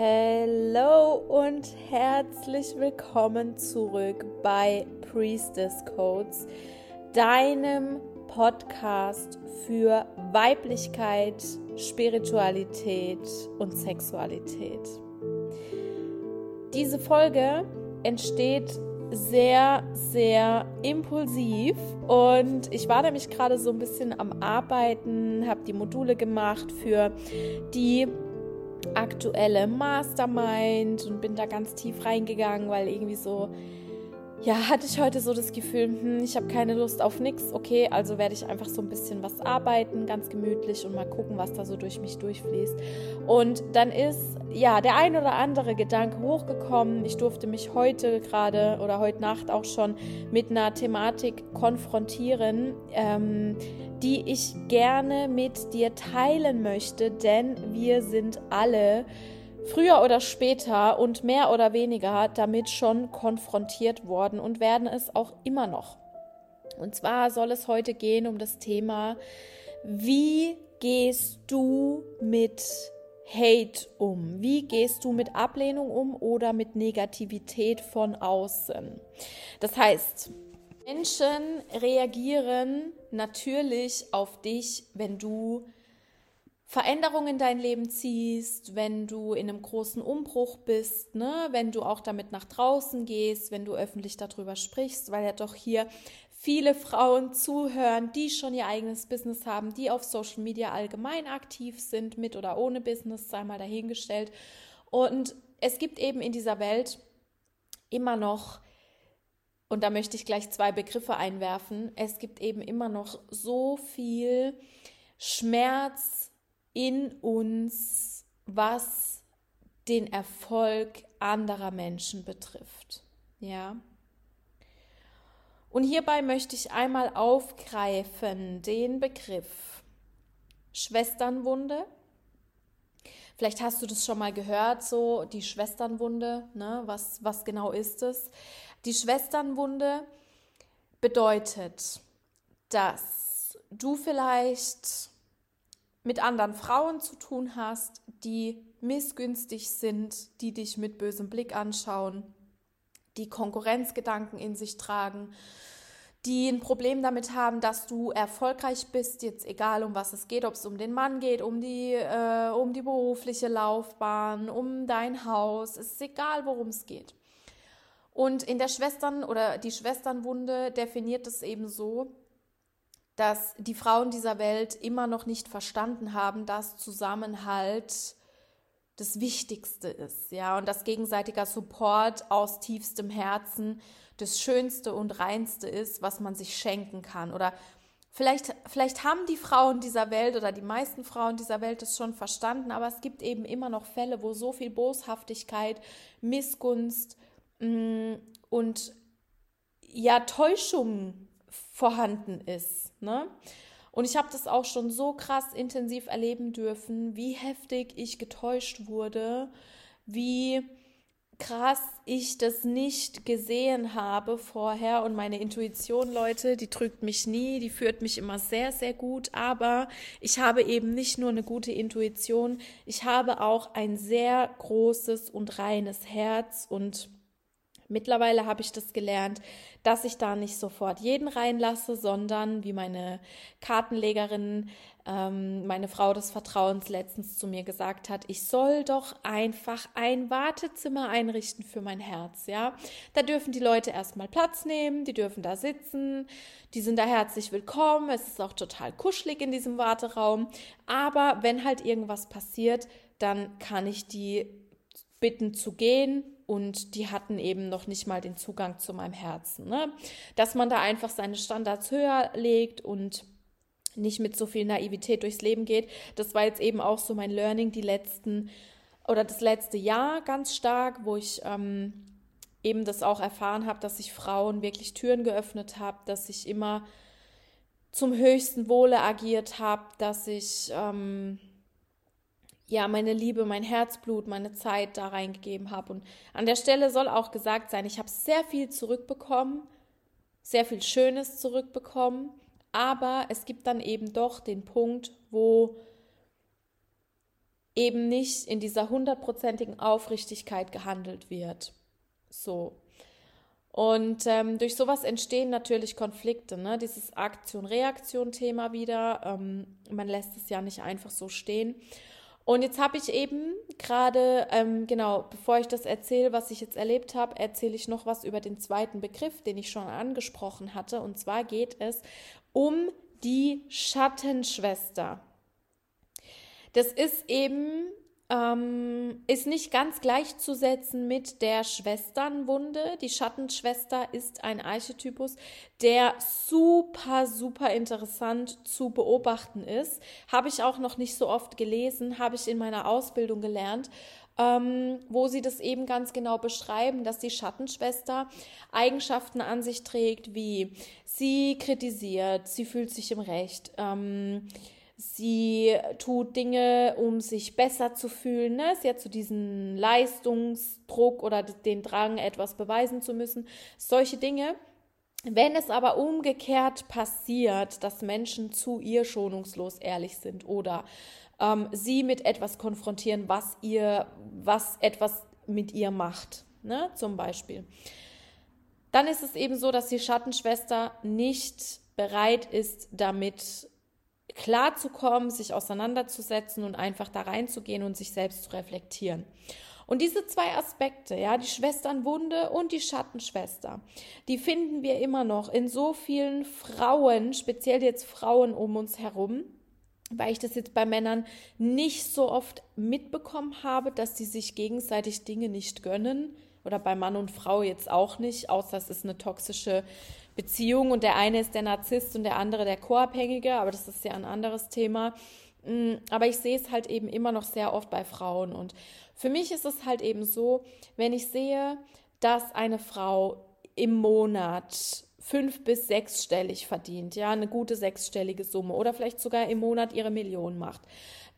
Hallo und herzlich willkommen zurück bei Priestess Codes, deinem Podcast für Weiblichkeit, Spiritualität und Sexualität. Diese Folge entsteht sehr, sehr impulsiv und ich war nämlich gerade so ein bisschen am Arbeiten, habe die Module gemacht für die aktuelle Mastermind und bin da ganz tief reingegangen, weil irgendwie so ja, hatte ich heute so das Gefühl, hm, ich habe keine Lust auf nichts. Okay, also werde ich einfach so ein bisschen was arbeiten, ganz gemütlich und mal gucken, was da so durch mich durchfließt. Und dann ist ja der ein oder andere Gedanke hochgekommen. Ich durfte mich heute gerade oder heute Nacht auch schon mit einer Thematik konfrontieren, ähm, die ich gerne mit dir teilen möchte, denn wir sind alle früher oder später und mehr oder weniger damit schon konfrontiert worden und werden es auch immer noch. Und zwar soll es heute gehen um das Thema, wie gehst du mit Hate um? Wie gehst du mit Ablehnung um oder mit Negativität von außen? Das heißt, Menschen reagieren natürlich auf dich, wenn du Veränderungen in dein Leben ziehst, wenn du in einem großen Umbruch bist, ne? wenn du auch damit nach draußen gehst, wenn du öffentlich darüber sprichst, weil ja doch hier viele Frauen zuhören, die schon ihr eigenes Business haben, die auf Social Media allgemein aktiv sind, mit oder ohne Business, sei mal dahingestellt. Und es gibt eben in dieser Welt immer noch, und da möchte ich gleich zwei Begriffe einwerfen, es gibt eben immer noch so viel Schmerz, in uns, was den Erfolg anderer Menschen betrifft. Ja. Und hierbei möchte ich einmal aufgreifen den Begriff Schwesternwunde. Vielleicht hast du das schon mal gehört, so die Schwesternwunde, ne? was, was genau ist es? Die Schwesternwunde bedeutet, dass du vielleicht mit anderen Frauen zu tun hast, die missgünstig sind, die dich mit bösem Blick anschauen, die Konkurrenzgedanken in sich tragen, die ein Problem damit haben, dass du erfolgreich bist, jetzt egal um was es geht, ob es um den Mann geht, um die, äh, um die berufliche Laufbahn, um dein Haus, es ist egal, worum es geht. Und in der Schwestern- oder die Schwesternwunde definiert es eben so, dass die Frauen dieser Welt immer noch nicht verstanden haben, dass Zusammenhalt das Wichtigste ist, ja, und dass gegenseitiger Support aus tiefstem Herzen das Schönste und Reinste ist, was man sich schenken kann. Oder vielleicht, vielleicht haben die Frauen dieser Welt oder die meisten Frauen dieser Welt es schon verstanden, aber es gibt eben immer noch Fälle, wo so viel Boshaftigkeit, Missgunst mh, mm, und ja, Täuschung vorhanden ist. Ne? Und ich habe das auch schon so krass intensiv erleben dürfen, wie heftig ich getäuscht wurde, wie krass ich das nicht gesehen habe vorher. Und meine Intuition, Leute, die trügt mich nie, die führt mich immer sehr, sehr gut. Aber ich habe eben nicht nur eine gute Intuition, ich habe auch ein sehr großes und reines Herz und Mittlerweile habe ich das gelernt, dass ich da nicht sofort jeden reinlasse, sondern wie meine Kartenlegerin, ähm, meine Frau des Vertrauens letztens zu mir gesagt hat, ich soll doch einfach ein Wartezimmer einrichten für mein Herz, ja. Da dürfen die Leute erstmal Platz nehmen, die dürfen da sitzen, die sind da herzlich willkommen, es ist auch total kuschelig in diesem Warteraum, aber wenn halt irgendwas passiert, dann kann ich die bitten zu gehen und die hatten eben noch nicht mal den Zugang zu meinem Herzen. Ne? Dass man da einfach seine Standards höher legt und nicht mit so viel Naivität durchs Leben geht. Das war jetzt eben auch so mein Learning die letzten oder das letzte Jahr ganz stark, wo ich ähm, eben das auch erfahren habe, dass ich Frauen wirklich Türen geöffnet habe, dass ich immer zum höchsten Wohle agiert habe, dass ich ähm, ja, meine Liebe, mein Herzblut, meine Zeit da reingegeben habe. Und an der Stelle soll auch gesagt sein, ich habe sehr viel zurückbekommen, sehr viel Schönes zurückbekommen, aber es gibt dann eben doch den Punkt, wo eben nicht in dieser hundertprozentigen Aufrichtigkeit gehandelt wird. So. Und ähm, durch sowas entstehen natürlich Konflikte, ne? Dieses Aktion-Reaktion-Thema wieder. Ähm, man lässt es ja nicht einfach so stehen. Und jetzt habe ich eben gerade, ähm, genau, bevor ich das erzähle, was ich jetzt erlebt habe, erzähle ich noch was über den zweiten Begriff, den ich schon angesprochen hatte. Und zwar geht es um die Schattenschwester. Das ist eben ähm, ist nicht ganz gleichzusetzen mit der Schwesternwunde. Die Schattenschwester ist ein Archetypus, der super, super interessant zu beobachten ist. Habe ich auch noch nicht so oft gelesen, habe ich in meiner Ausbildung gelernt. Ähm, wo sie das eben ganz genau beschreiben, dass die Schattenschwester Eigenschaften an sich trägt, wie sie kritisiert, sie fühlt sich im Recht, ähm, Sie tut Dinge, um sich besser zu fühlen. Ne? Sie hat so diesen Leistungsdruck oder den Drang, etwas beweisen zu müssen. Solche Dinge. Wenn es aber umgekehrt passiert, dass Menschen zu ihr schonungslos ehrlich sind oder ähm, sie mit etwas konfrontieren, was ihr, was etwas mit ihr macht, ne? zum Beispiel, dann ist es eben so, dass die Schattenschwester nicht bereit ist, damit klarzukommen, sich auseinanderzusetzen und einfach da reinzugehen und sich selbst zu reflektieren. Und diese zwei Aspekte, ja, die Schwesternwunde und die Schattenschwester, die finden wir immer noch in so vielen Frauen, speziell jetzt Frauen um uns herum, weil ich das jetzt bei Männern nicht so oft mitbekommen habe, dass die sich gegenseitig Dinge nicht gönnen oder bei Mann und Frau jetzt auch nicht, außer es ist eine toxische Beziehung und der eine ist der Narzisst und der andere der Co-Abhängige, aber das ist ja ein anderes Thema. Mm, aber ich sehe es halt eben immer noch sehr oft bei Frauen und für mich ist es halt eben so, wenn ich sehe, dass eine Frau im Monat fünf bis sechsstellig verdient, ja, eine gute sechsstellige Summe oder vielleicht sogar im Monat ihre Million macht,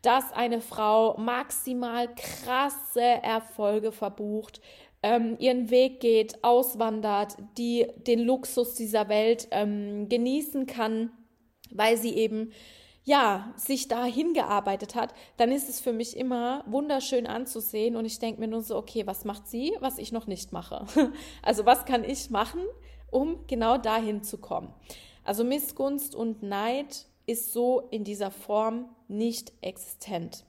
dass eine Frau maximal krasse Erfolge verbucht, ähm, ihren Weg geht, auswandert, die den Luxus dieser Welt ähm, genießen kann, weil sie eben ja, sich da hingearbeitet hat, dann ist es für mich immer wunderschön anzusehen und ich denke mir nur so, okay, was macht sie, was ich noch nicht mache? Also was kann ich machen, um genau dahin zu kommen? Also Missgunst und Neid ist so in dieser Form nicht existent.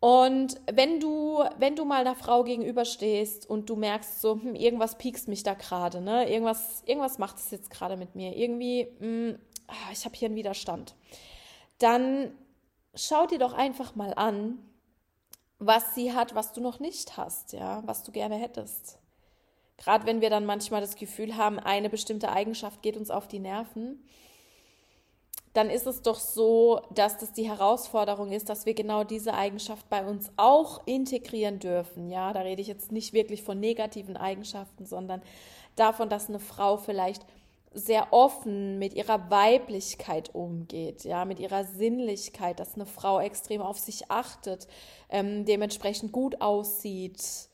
Und wenn du, wenn du mal einer Frau gegenüberstehst und du merkst so, hm, irgendwas piekst mich da gerade, ne? Irgendwas, irgendwas macht es jetzt gerade mit mir. Irgendwie, mh, hm, ah, ich habe hier einen Widerstand. Dann schau dir doch einfach mal an, was sie hat, was du noch nicht hast, ja, was du gerne hättest. Gerade wenn wir dann manchmal das Gefühl haben, eine bestimmte Eigenschaft geht uns auf die Nerven, dann ist es doch so, dass das die Herausforderung ist, dass wir genau diese Eigenschaft bei uns auch integrieren dürfen. Ja, da rede ich jetzt nicht wirklich von negativen Eigenschaften, sondern davon, dass eine Frau vielleicht sehr offen mit ihrer Weiblichkeit umgeht, ja, mit ihrer Sinnlichkeit, dass eine Frau extrem auf sich achtet, ähm, dementsprechend gut aussieht,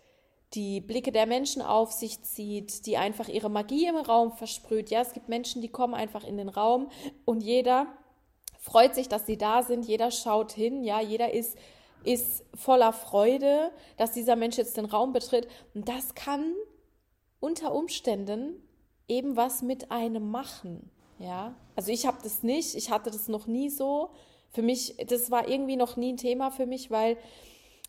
die Blicke der Menschen auf sich zieht, die einfach ihre Magie im Raum versprüht. Ja, es gibt Menschen, die kommen einfach in den Raum und jeder freut sich, dass sie da sind, jeder schaut hin, ja, jeder ist, ist voller Freude, dass dieser Mensch jetzt den Raum betritt. Und das kann unter Umständen eben was mit einem machen. Ja, also ich habe das nicht, ich hatte das noch nie so. Für mich, das war irgendwie noch nie ein Thema für mich, weil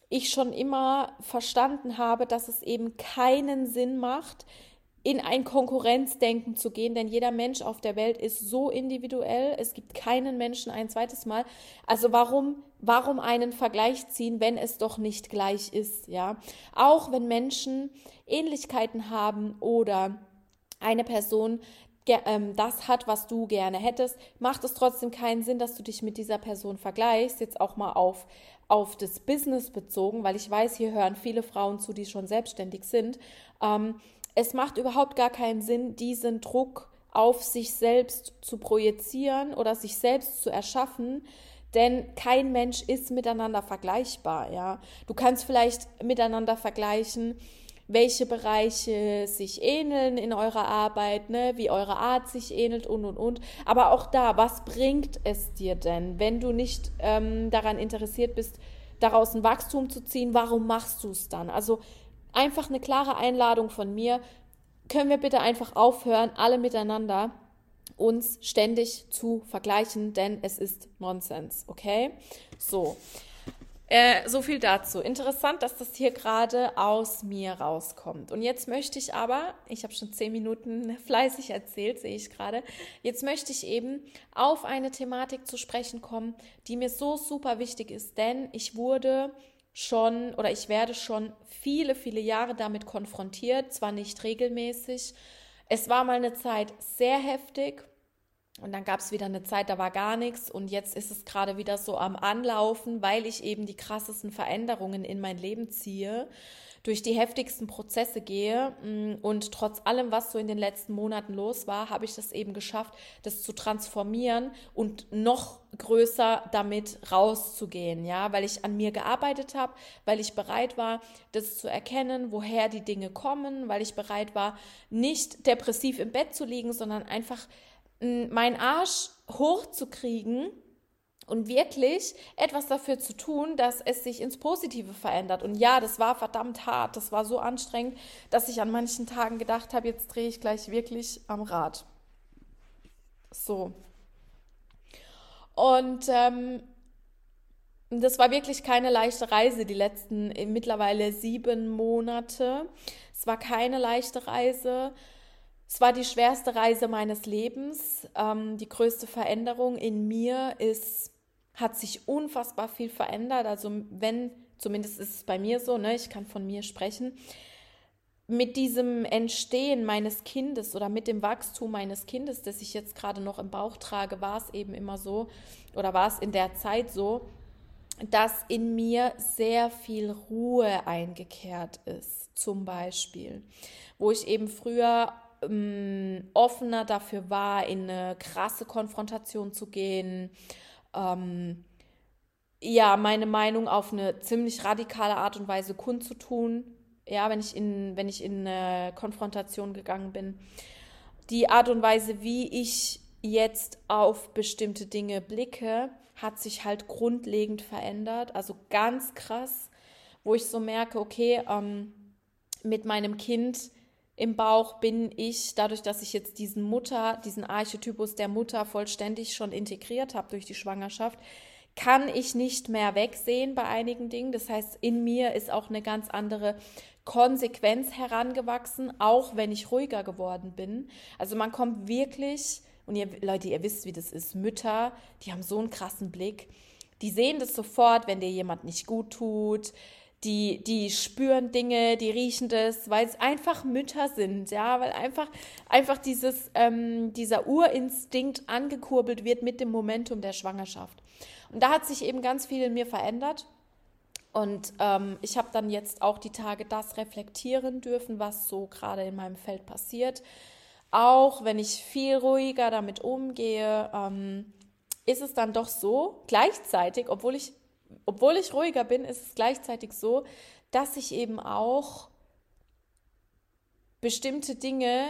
ich schon immer verstanden habe, dass es eben keinen Sinn macht, in ein Konkurrenzdenken zu gehen, denn jeder Mensch auf der Welt ist so individuell. Es gibt keinen Menschen ein zweites Mal. Also warum, warum einen Vergleich ziehen, wenn es doch nicht gleich ist, ja? Auch wenn Menschen Ähnlichkeiten haben oder eine Person ähm, das hat, was du gerne hättest, macht es trotzdem keinen Sinn, dass du dich mit dieser Person vergleichst. Jetzt auch mal auf, auf das Business bezogen, weil ich weiß, hier hören viele Frauen zu, die schon selbstständig sind. Ähm, es macht überhaupt gar keinen Sinn, diesen Druck auf sich selbst zu projizieren oder sich selbst zu erschaffen, denn kein Mensch ist miteinander vergleichbar, ja. Du kannst vielleicht miteinander vergleichen, welche Bereiche sich ähneln in eurer Arbeit, ne, wie eure Art sich ähnelt und und und. Aber auch da, was bringt es dir denn, wenn du nicht ähm, daran interessiert bist, daraus ein Wachstum zu ziehen, warum machst du es dann? Also einfach eine klare Einladung von mir. Können wir bitte einfach aufhören, alle miteinander uns ständig zu vergleichen, denn es ist Nonsens, okay? So. Äh, so viel dazu. Interessant, dass das hier gerade aus mir rauskommt. Und jetzt möchte ich aber, ich habe schon zehn Minuten fleißig erzählt, sehe ich gerade, jetzt möchte ich eben auf eine Thematik zu sprechen kommen, die mir so super wichtig ist, denn ich wurde schon oder ich werde schon viele, viele Jahre damit konfrontiert, zwar nicht regelmäßig. Es war mal eine Zeit sehr heftig und dann gab es wieder eine Zeit, da war gar nichts. Und jetzt ist es gerade wieder so am Anlaufen, weil ich eben die krassesten Veränderungen in mein Leben ziehe, durch die heftigsten Prozesse gehe. Mm, und trotz allem, was so in den letzten Monaten los war, habe ich das eben geschafft, das zu transformieren und noch größer damit rauszugehen, ja, weil ich an mir gearbeitet habe, weil ich bereit war, das zu erkennen, woher die Dinge kommen, weil ich bereit war, nicht depressiv im Bett zu liegen, sondern einfach meinen Arsch hochzukriegen und wirklich etwas dafür zu tun, dass es sich ins Positive verändert. Und ja, das war verdammt hart, das war so anstrengend, dass ich an manchen Tagen gedacht habe, jetzt drehe ich gleich wirklich am Rad. So. Und ähm, das war wirklich keine leichte Reise, die letzten äh, mittlerweile sieben Monate. Es war keine leichte Reise. Es war die schwerste Reise meines Lebens. Ähm, die größte Veränderung in mir ist, hat sich unfassbar viel verändert. Also wenn, zumindest ist es bei mir so, ne, ich kann von mir sprechen, mit diesem Entstehen meines Kindes oder mit dem Wachstum meines Kindes, das ich jetzt gerade noch im Bauch trage, war es eben immer so oder war es in der Zeit so, dass in mir sehr viel Ruhe eingekehrt ist, zum Beispiel, wo ich eben früher ähm, offener dafür war, in eine krasse Konfrontation zu gehen. Ähm, ja, meine Meinung auf eine ziemlich radikale Art und Weise kundzutun. Ja, wenn ich in, wenn ich in eine Konfrontation gegangen bin. Die Art und Weise, wie ich jetzt auf bestimmte Dinge blicke, hat sich halt grundlegend verändert. Also ganz krass, wo ich so merke, okay, ähm, mit meinem Kind im Bauch bin ich, dadurch, dass ich jetzt diesen Mutter, diesen Archetypus der Mutter vollständig schon integriert habe durch die Schwangerschaft, kann ich nicht mehr wegsehen bei einigen Dingen. Das heißt, in mir ist auch eine ganz andere Konsequenz herangewachsen, auch wenn ich ruhiger geworden bin. Also man kommt wirklich, und ihr Leute, ihr wisst, wie das ist, Mütter, die haben so einen krassen Blick. Die sehen das sofort, wenn dir jemand nicht gut tut, die, die spüren Dinge, die riechen das, weil es einfach Mütter sind, ja, weil einfach, einfach dieses, ähm, dieser Urinstinkt angekurbelt wird mit dem Momentum der Schwangerschaft. Und da hat sich eben ganz viel in mir verändert. Und ähm, ich habe dann jetzt auch die Tage das reflektieren dürfen, was so gerade in meinem Feld passiert. Auch wenn ich viel ruhiger damit umgehe, ähm, ist es dann doch so, gleichzeitig, obwohl ich obwohl ich ruhiger bin, ist es gleichzeitig so, dass ich eben auch bestimmte Dinge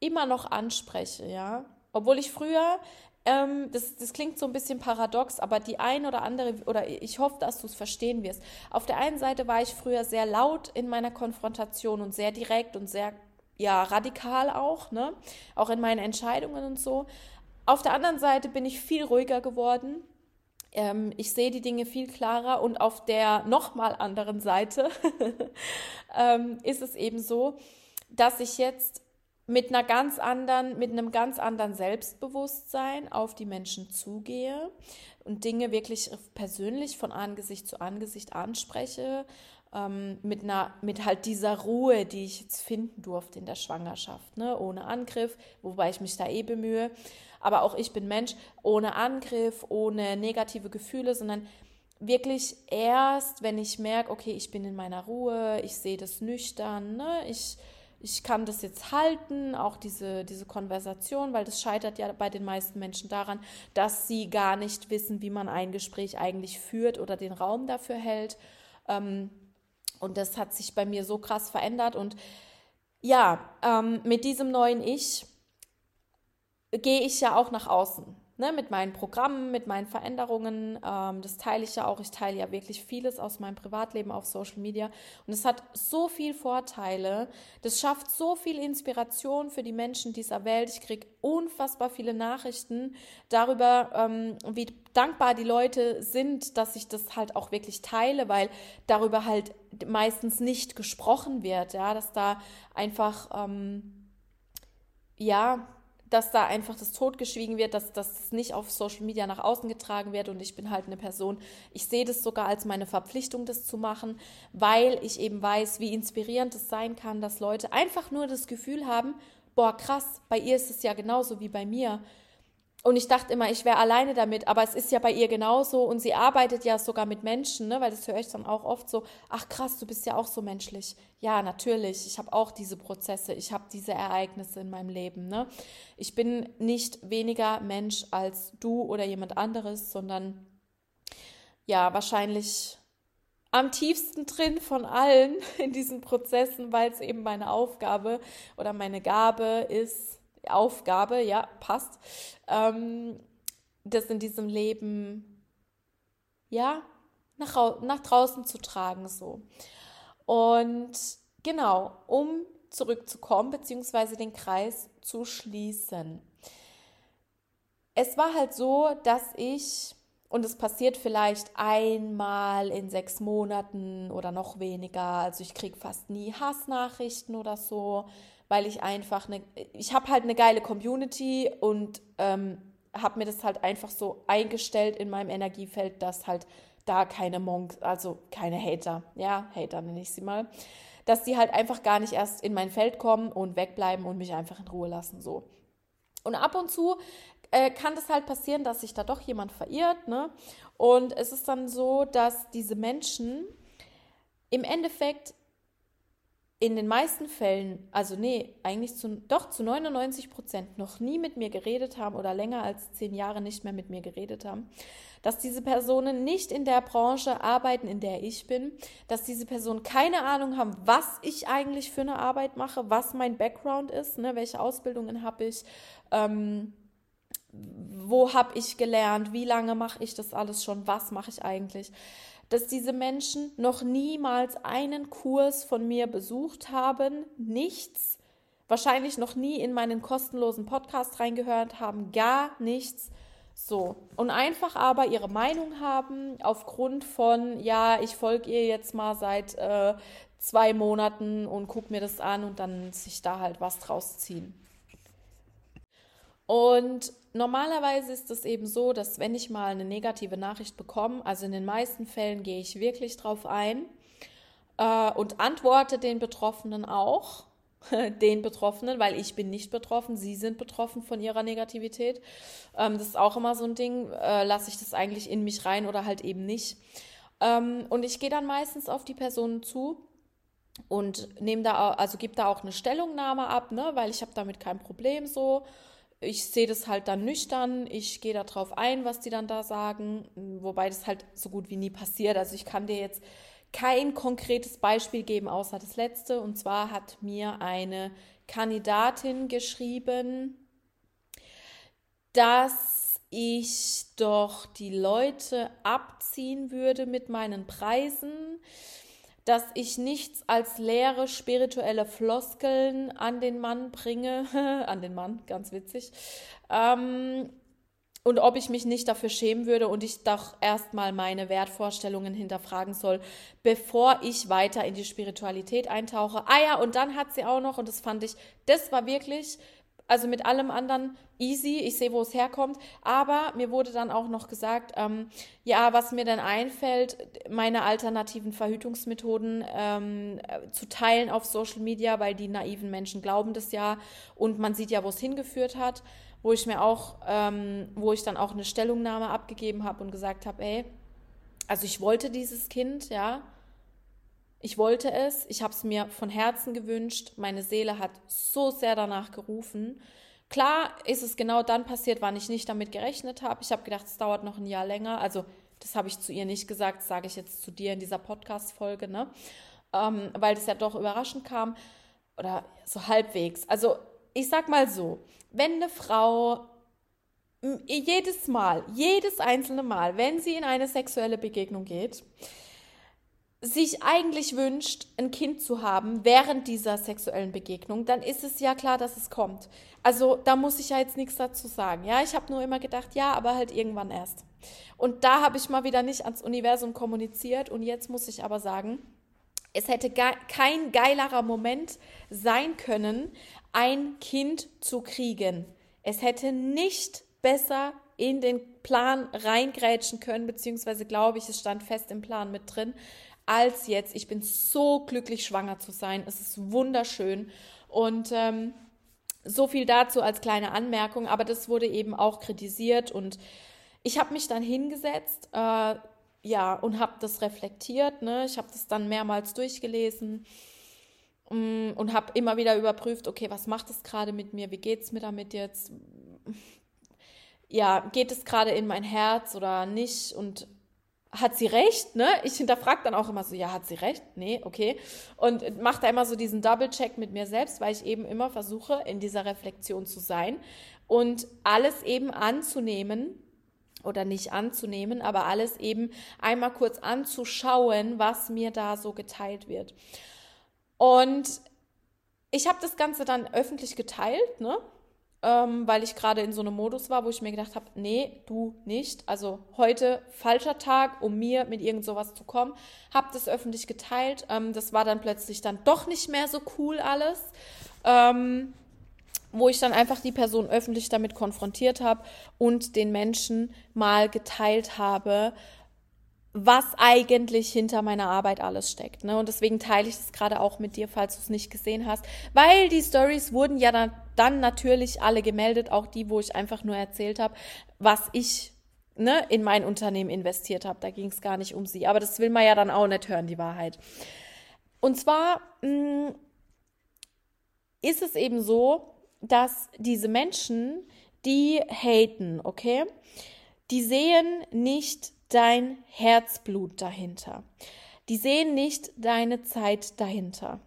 immer noch anspreche, ja. Obwohl ich früher, ähm, das, das klingt so ein bisschen paradox, aber die ein oder andere, oder ich hoffe, dass du es verstehen wirst. Auf der einen Seite war ich früher sehr laut in meiner Konfrontation und sehr direkt und sehr, ja, radikal auch, ne? Auch in meinen Entscheidungen und so. Auf der anderen Seite bin ich viel ruhiger geworden ähm, ich sehe die Dinge viel klarer und auf der nochmal anderen Seite ähm, ist es eben so, dass ich jetzt mit einer ganz anderen, mit einem ganz anderen Selbstbewusstsein auf die Menschen zugehe und Dinge wirklich persönlich von Angesicht zu Angesicht anspreche, ähm, mit einer, mit halt dieser Ruhe, die ich jetzt finden durfte in der Schwangerschaft, ne? ohne Angriff, wobei ich mich da eh bemühe aber auch ich bin Mensch, ohne Angriff, ohne negative Gefühle, sondern wirklich erst, wenn ich merke, okay, ich bin in meiner Ruhe, ich sehe das nüchtern, ne? ich, ich kann das jetzt halten, auch diese, diese Konversation, weil das scheitert ja bei den meisten Menschen daran, dass sie gar nicht wissen, wie man ein Gespräch eigentlich führt oder den Raum dafür hält. Ähm, und das hat sich bei mir so krass verändert. Und ja, ähm, mit diesem neuen Ich gehe ich ja auch nach außen. ne, mit meinen Programmen, mit meinen Veränderungen. Ähm, das teile ich ja auch. Ich teile ja wirklich vieles aus meinem Privatleben auf Social Media. Und es hat so viel Vorteile. Das schafft so viel Inspiration für die Menschen dieser Welt. Ich kriege unfassbar viele Nachrichten darüber, ähm, wie dankbar die Leute sind, dass ich das halt auch wirklich teile, weil darüber halt meistens nicht gesprochen wird. Ja, dass da einfach, ähm, ja, dass da einfach das totgeschwiegen wird, dass, dass das nicht auf Social Media nach außen getragen wird. Und ich bin halt eine Person, ich sehe das sogar als meine Verpflichtung, das zu machen, weil ich eben weiß, wie inspirierend es sein kann, dass Leute einfach nur das Gefühl haben, boah, krass, bei ihr ist es ja genauso wie bei mir. Und ich dachte immer, ich wäre alleine damit, aber es ist ja bei ihr genauso und sie arbeitet ja sogar mit Menschen, ne? weil das höre ich dann auch oft so, ach krass, du bist ja auch so menschlich. Ja, natürlich, ich habe auch diese Prozesse, ich habe diese Ereignisse in meinem Leben. Ne? Ich bin nicht weniger Mensch als du oder jemand anderes, sondern ja, wahrscheinlich am tiefsten drin von allen in diesen Prozessen, weil es eben meine Aufgabe oder meine Gabe ist, Aufgabe, ja, passt, ähm, das in diesem Leben, ja, nach, nach draußen zu tragen, so. Und genau, um zurückzukommen, beziehungsweise den Kreis zu schließen. Es war halt so, dass ich, und es passiert vielleicht einmal in sechs Monaten oder noch weniger, also ich kriege fast nie Hassnachrichten oder so, weil ich einfach eine, ich habe halt eine geile Community und ähm, habe mir das halt einfach so eingestellt in meinem Energiefeld, dass halt da keine Monks, also keine Hater, ja, Hater nenne ich sie mal, dass die halt einfach gar nicht erst in mein Feld kommen und wegbleiben und mich einfach in Ruhe lassen, so. Und ab und zu äh, kann das halt passieren, dass sich da doch jemand verirrt, ne? Und es ist dann so, dass diese Menschen im Endeffekt in den meisten Fällen, also nee, eigentlich zu, doch zu 99 Prozent noch nie mit mir geredet haben oder länger als zehn Jahre nicht mehr mit mir geredet haben, dass diese Personen nicht in der Branche arbeiten, in der ich bin, dass diese Personen keine Ahnung haben, was ich eigentlich für eine Arbeit mache, was mein Background ist, ne, welche Ausbildungen habe ich, ähm, wo habe ich gelernt, wie lange mache ich das alles schon, was mache ich eigentlich dass diese Menschen noch niemals einen Kurs von mir besucht haben, nichts, wahrscheinlich noch nie in meinen kostenlosen Podcast reingehört haben, gar nichts. So, und einfach aber ihre Meinung haben aufgrund von, ja, ich folge ihr jetzt mal seit äh, zwei Monaten und gucke mir das an und dann sich da halt was draus ziehen. Und normalerweise ist es eben so, dass wenn ich mal eine negative Nachricht bekomme, also in den meisten Fällen gehe ich wirklich drauf ein äh, und antworte den Betroffenen auch, den Betroffenen, weil ich bin nicht betroffen, sie sind betroffen von ihrer Negativität. Ähm, das ist auch immer so ein Ding, äh, lasse ich das eigentlich in mich rein oder halt eben nicht. Ähm, und ich gehe dann meistens auf die Personen zu und nehme da, also gebe da auch eine Stellungnahme ab, ne, weil ich habe damit kein Problem so ich sehe das halt dann nüchtern, ich gehe darauf ein, was die dann da sagen, wobei das halt so gut wie nie passiert. Also ich kann dir jetzt kein konkretes Beispiel geben, außer das letzte. Und zwar hat mir eine Kandidatin geschrieben, dass ich doch die Leute abziehen würde mit meinen Preisen dass ich nichts als leere spirituelle Floskeln an den Mann bringe, an den Mann, ganz witzig, ähm, und ob ich mich nicht dafür schämen würde und ich doch erstmal meine Wertvorstellungen hinterfragen soll, bevor ich weiter in die Spiritualität eintauche. Ah ja, und dann hat sie auch noch, und das fand ich, das war wirklich also mit allem anderen easy, ich sehe, wo es herkommt. Aber mir wurde dann auch noch gesagt, ähm, ja, was mir denn einfällt, meine alternativen Verhütungsmethoden ähm, zu teilen auf Social Media, weil die naiven Menschen glauben das ja. Und man sieht ja, wo es hingeführt hat, wo ich mir auch, ähm, wo ich dann auch eine Stellungnahme abgegeben habe und gesagt habe, ey, also ich wollte dieses Kind, ja, ich wollte es, ich habe es mir von Herzen gewünscht, meine Seele hat so sehr danach gerufen. Klar ist es genau dann passiert, wann ich nicht damit gerechnet habe. Ich habe gedacht, es dauert noch ein Jahr länger. Also das habe ich zu ihr nicht gesagt, sage ich jetzt zu dir in dieser Podcast-Folge, ne? Ähm, weil das ja doch überraschend kam. Oder so halbwegs. Also ich sag mal so, wenn eine Frau jedes Mal, jedes einzelne Mal, wenn sie in eine sexuelle Begegnung geht, sich eigentlich wünscht, ein Kind zu haben während dieser sexuellen Begegnung, dann ist es ja klar, dass es kommt. Also da muss ich ja jetzt nichts dazu sagen. Ja, ich habe nur immer gedacht, ja, aber halt irgendwann erst. Und da habe ich mal wieder nicht ans Universum kommuniziert und jetzt muss ich aber sagen, es hätte kein geilerer Moment sein können, ein Kind zu kriegen. Es hätte nicht besser in den Plan reingrätschen können, beziehungsweise glaube ich, es stand fest im Plan mit drin, als jetzt. Ich bin so glücklich, schwanger zu sein. Es ist wunderschön. Und ähm, so viel dazu als kleine Anmerkung, aber das wurde eben auch kritisiert und ich habe mich dann hingesetzt, äh, ja, und habe das reflektiert. Ne? Ich habe das dann mehrmals durchgelesen mm, und habe immer wieder überprüft, okay, was macht es gerade mit mir? Wie geht es mir damit jetzt? Ja, geht es gerade in mein Herz oder nicht? Und hat sie recht, ne? Ich hinterfrage dann auch immer so, ja, hat sie recht? Nee, okay. Und mache da immer so diesen Double-Check mit mir selbst, weil ich eben immer versuche, in dieser Reflexion zu sein und alles eben anzunehmen, oder nicht anzunehmen, aber alles eben einmal kurz anzuschauen, was mir da so geteilt wird. Und ich habe das Ganze dann öffentlich geteilt, ne? Ähm, weil ich gerade in so einem Modus war, wo ich mir gedacht habe, nee, du nicht. Also heute falscher Tag, um mir mit irgend sowas zu kommen. Habe das öffentlich geteilt. Ähm, das war dann plötzlich dann doch nicht mehr so cool alles. Ähm, wo ich dann einfach die Person öffentlich damit konfrontiert habe und den Menschen mal geteilt habe, was eigentlich hinter meiner Arbeit alles steckt. Ne? Und deswegen teile ich das gerade auch mit dir, falls du es nicht gesehen hast, weil die Stories wurden ja dann, dann natürlich alle gemeldet, auch die, wo ich einfach nur erzählt habe, was ich ne, in mein Unternehmen investiert habe. Da ging es gar nicht um sie. Aber das will man ja dann auch nicht hören, die Wahrheit. Und zwar mh, mm, ist es eben so, dass diese Menschen, die haten, okay, die sehen nicht dein Herzblut dahinter. Die sehen nicht deine Zeit dahinter.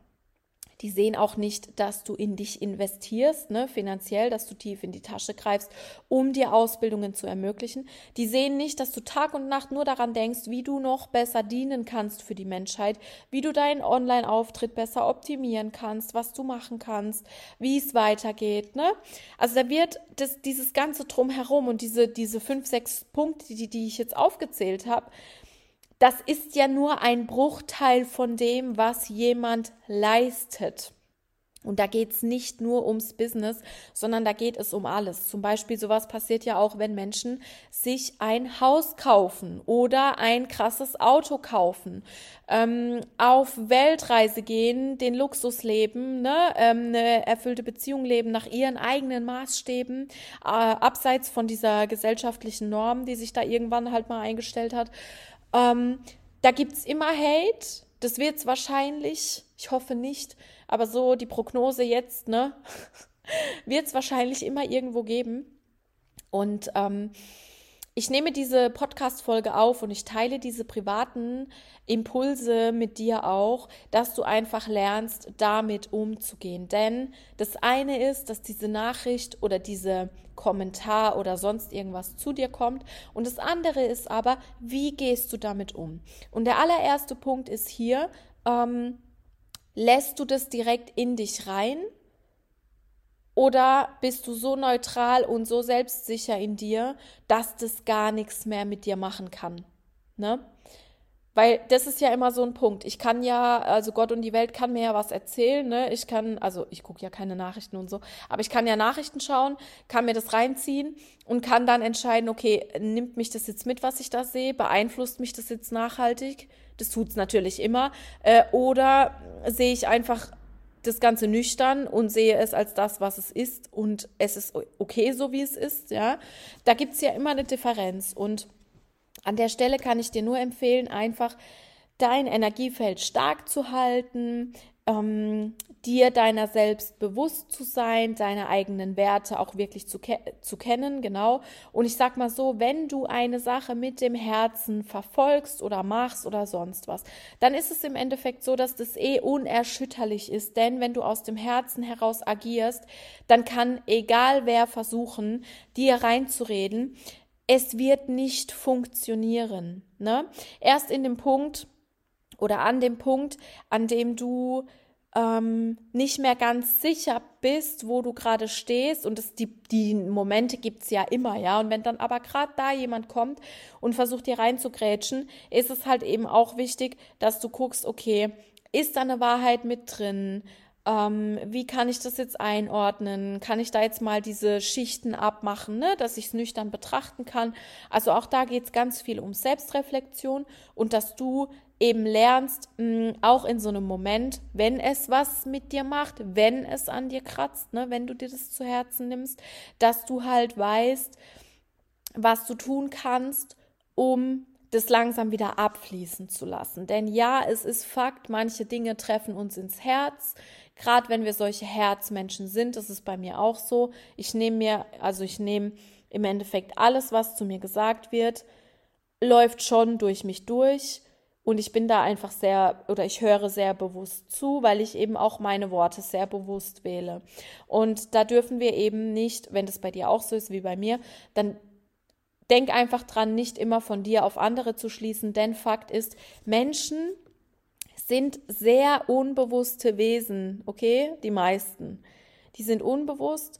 Die sehen auch nicht, dass du in dich investierst, ne, finanziell, dass du tief in die Tasche greifst, um dir Ausbildungen zu ermöglichen. Die sehen nicht, dass du Tag und Nacht nur daran denkst, wie du noch besser dienen kannst für die Menschheit, wie du deinen Online-Auftritt besser optimieren kannst, was du machen kannst, wie es weitergeht. Ne? Also da wird das, dieses ganze Drumherum und diese, diese fünf, sechs Punkte, die, die ich jetzt aufgezählt habe, das ist ja nur ein Bruchteil von dem, was jemand leistet. Und da geht es nicht nur ums Business, sondern da geht es um alles. Zum Beispiel sowas passiert ja auch, wenn Menschen sich ein Haus kaufen oder ein krasses Auto kaufen, ähm, auf Weltreise gehen, den Luxus leben, ne, ähm, eine erfüllte Beziehung leben nach ihren eigenen Maßstäben, äh, abseits von dieser gesellschaftlichen Norm, die sich da irgendwann halt mal eingestellt hat. Ähm, da gibt es immer Hate. Das wird es wahrscheinlich, ich hoffe nicht, aber so die Prognose jetzt, ne, wird es wahrscheinlich immer irgendwo geben. Und ähm, ich nehme diese Podcast-Folge auf und ich teile diese privaten Impulse mit dir auch, dass du einfach lernst, damit umzugehen. Denn das eine ist, dass diese Nachricht oder diese Kommentar oder sonst irgendwas zu dir kommt. Und das andere ist aber, wie gehst du damit um? Und der allererste Punkt ist hier, ähm, lässt du das direkt in dich rein? Oder bist du so neutral und so selbstsicher in dir, dass das gar nichts mehr mit dir machen kann? Ne? Weil das ist ja immer so ein Punkt. Ich kann ja, also Gott und die Welt kann mir ja was erzählen, ne? Ich kann, also ich gucke ja keine Nachrichten und so, aber ich kann ja Nachrichten schauen, kann mir das reinziehen und kann dann entscheiden, okay, nimmt mich das jetzt mit, was ich da sehe, beeinflusst mich das jetzt nachhaltig? Das tut es natürlich immer. Äh, oder sehe ich einfach das Ganze nüchtern und sehe es als das, was es ist und es ist okay, so wie es ist, ja. Da gibt es ja immer eine Differenz und an der Stelle kann ich dir nur empfehlen, einfach dein Energiefeld stark zu halten, ähm, dir deiner selbst bewusst zu sein, deine eigenen Werte auch wirklich zu, ke zu kennen, genau. Und ich sag mal so, wenn du eine Sache mit dem Herzen verfolgst oder machst oder sonst was, dann ist es im Endeffekt so, dass das eh unerschütterlich ist, denn wenn du aus dem Herzen heraus agierst, dann kann egal wer versuchen, dir reinzureden, es wird nicht funktionieren. Ne? Erst in dem Punkt oder an dem Punkt, an dem du ähm, nicht mehr ganz sicher bist, wo du gerade stehst. Und das, die, die Momente gibt's ja immer, ja. Und wenn dann aber gerade da jemand kommt und versucht dir reinzugrätschen, ist es halt eben auch wichtig, dass du guckst, okay, ist da eine Wahrheit mit drin? Ähm, wie kann ich das jetzt einordnen? Kann ich da jetzt mal diese Schichten abmachen, ne? dass ich es nüchtern betrachten kann? Also auch da geht's ganz viel um Selbstreflexion und dass du eben lernst, mh, auch in so einem Moment, wenn es was mit dir macht, wenn es an dir kratzt, ne, wenn du dir das zu Herzen nimmst, dass du halt weißt, was du tun kannst, um das langsam wieder abfließen zu lassen. Denn ja, es ist Fakt, manche Dinge treffen uns ins Herz. Gerade wenn wir solche Herzmenschen sind, das ist bei mir auch so. Ich nehme mir, also ich nehme im Endeffekt alles, was zu mir gesagt wird, läuft schon durch mich durch und ich bin da einfach sehr oder ich höre sehr bewusst zu, weil ich eben auch meine Worte sehr bewusst wähle. Und da dürfen wir eben nicht, wenn das bei dir auch so ist wie bei mir, dann denk einfach dran, nicht immer von dir auf andere zu schließen, denn Fakt ist, Menschen sind sehr unbewusste Wesen, okay? Die meisten. Die sind unbewusst.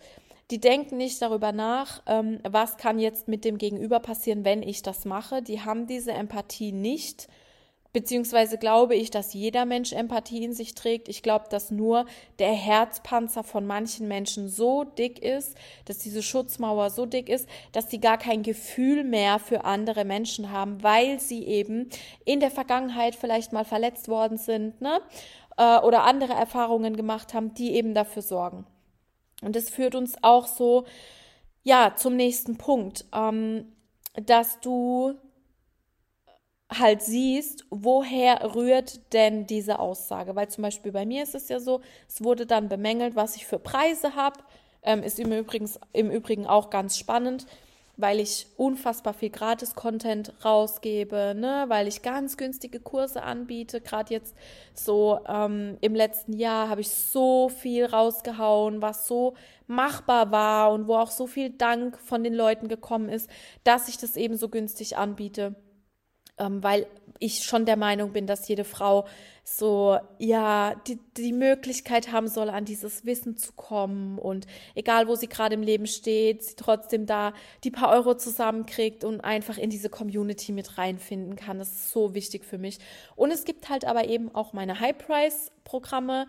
Die denken nicht darüber nach, ähm, was kann jetzt mit dem Gegenüber passieren, wenn ich das mache. Die haben diese Empathie nicht Beziehungsweise glaube ich, dass jeder Mensch Empathie in sich trägt. Ich glaube, dass nur der Herzpanzer von manchen Menschen so dick ist, dass diese Schutzmauer so dick ist, dass sie gar kein Gefühl mehr für andere Menschen haben, weil sie eben in der Vergangenheit vielleicht mal verletzt worden sind, ne? Äh, oder andere Erfahrungen gemacht haben, die eben dafür sorgen. Und das führt uns auch so, ja, zum nächsten Punkt, ähm, dass du halt siehst, woher rührt denn diese Aussage. Weil zum Beispiel bei mir ist es ja so, es wurde dann bemängelt, was ich für Preise habe. Ähm, ist im Übrigen, im Übrigen auch ganz spannend, weil ich unfassbar viel Gratis-Content rausgebe, ne? weil ich ganz günstige Kurse anbiete. Gerade jetzt so ähm, im letzten Jahr habe ich so viel rausgehauen, was so machbar war und wo auch so viel Dank von den Leuten gekommen ist, dass ich das eben so günstig anbiete ähm, weil ich schon der Meinung bin, dass jede Frau so, ja, die, die Möglichkeit haben soll, an dieses Wissen zu kommen und egal, wo sie gerade im Leben steht, sie trotzdem da die paar Euro zusammenkriegt und einfach in diese Community mit reinfinden kann. Das ist so wichtig für mich. Und es gibt halt aber eben auch meine High-Price-Programme,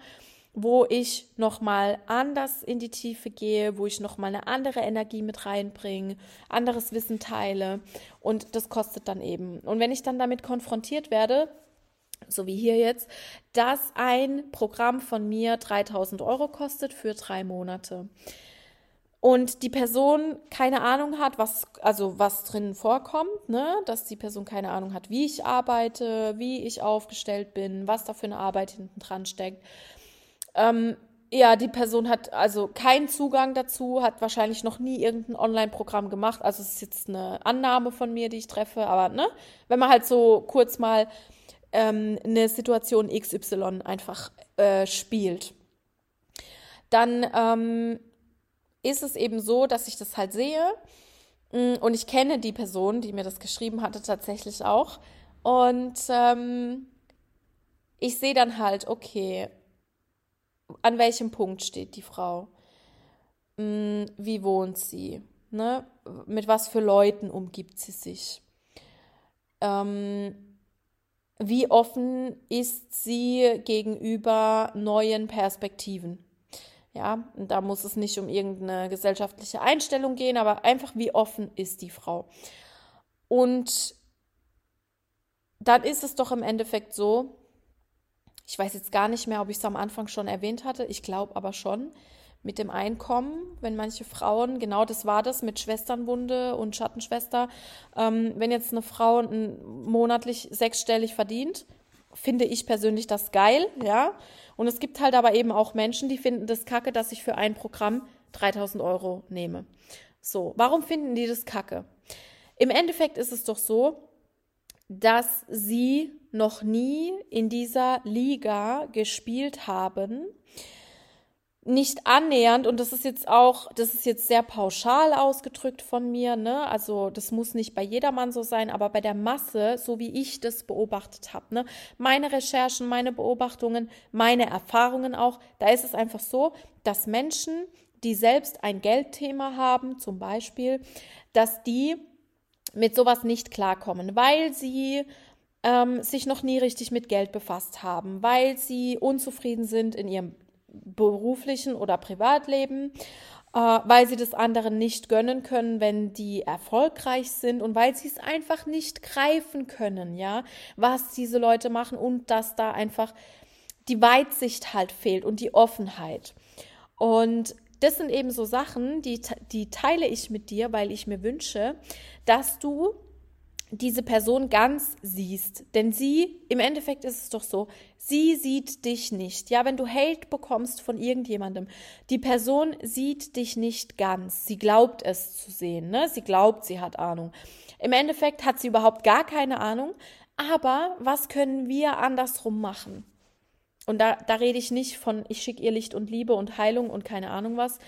wo ich nochmal anders in die Tiefe gehe, wo ich nochmal eine andere Energie mit reinbringe, anderes Wissen teile. Und das kostet dann eben. Und wenn ich dann damit konfrontiert werde, so wie hier jetzt, dass ein Programm von mir 3000 Euro kostet für drei Monate. Und die Person keine Ahnung hat, was, also was drin vorkommt, ne, dass die Person keine Ahnung hat, wie ich arbeite, wie ich aufgestellt bin, was da für eine Arbeit hinten dran steckt, ähm, ja, die Person hat also keinen Zugang dazu, hat wahrscheinlich noch nie irgendein Online-Programm gemacht. Also es ist jetzt eine Annahme von mir, die ich treffe, aber ne, wenn man halt so kurz mal ähm, eine Situation XY einfach äh, spielt, dann ähm, ist es eben so, dass ich das halt sehe mm, und ich kenne die Person, die mir das geschrieben hatte, tatsächlich auch. Und ähm, ich sehe dann halt, okay, an welchem Punkt steht die Frau? Hm, wie wohnt sie? Ne? Mit was für Leuten umgibt sie sich? Ähm, wie offen ist sie gegenüber neuen Perspektiven? Ja, da muss es nicht um irgendeine gesellschaftliche Einstellung gehen, aber einfach, wie offen ist die Frau? Und dann ist es doch im Endeffekt so, ich weiß jetzt gar nicht mehr, ob ich es am Anfang schon erwähnt hatte. Ich glaube aber schon. Mit dem Einkommen, wenn manche Frauen, genau das war das mit Schwesternwunde und Schattenschwester, ähm, wenn jetzt eine Frau monatlich sechsstellig verdient, finde ich persönlich das geil, ja. Und es gibt halt aber eben auch Menschen, die finden das kacke, dass ich für ein Programm 3000 Euro nehme. So, warum finden die das kacke? Im Endeffekt ist es doch so, dass sie noch nie in dieser Liga gespielt haben nicht annähernd, und das ist jetzt auch, das ist jetzt sehr pauschal ausgedrückt von mir, ne? Also das muss nicht bei jedermann so sein, aber bei der Masse, so wie ich das beobachtet habe, ne? Meine Recherchen, meine Beobachtungen, meine Erfahrungen auch, da ist es einfach so, dass Menschen, die selbst ein Geldthema haben, zum Beispiel, dass die mit sowas nicht klarkommen, weil sie ähm, sich noch nie richtig mit Geld befasst haben, weil sie unzufrieden sind in ihrem beruflichen oder Privatleben, äh, weil sie das anderen nicht gönnen können, wenn die erfolgreich sind und weil sie es einfach nicht greifen können, ja, was diese Leute machen und dass da einfach die Weitsicht halt fehlt und die Offenheit. Und das sind eben so Sachen, die, die teile ich mit dir, weil ich mir wünsche, dass du diese Person ganz siehst. Denn sie, im Endeffekt ist es doch so, sie sieht dich nicht. Ja, wenn du Hate bekommst von irgendjemandem, die Person sieht dich nicht ganz. Sie glaubt es zu sehen, ne? Sie glaubt, sie hat Ahnung. Im Endeffekt hat sie überhaupt gar keine Ahnung. Aber was können wir andersrum machen? Und da, da rede ich nicht von, ich schicke ihr Licht und Liebe und Heilung und keine Ahnung was.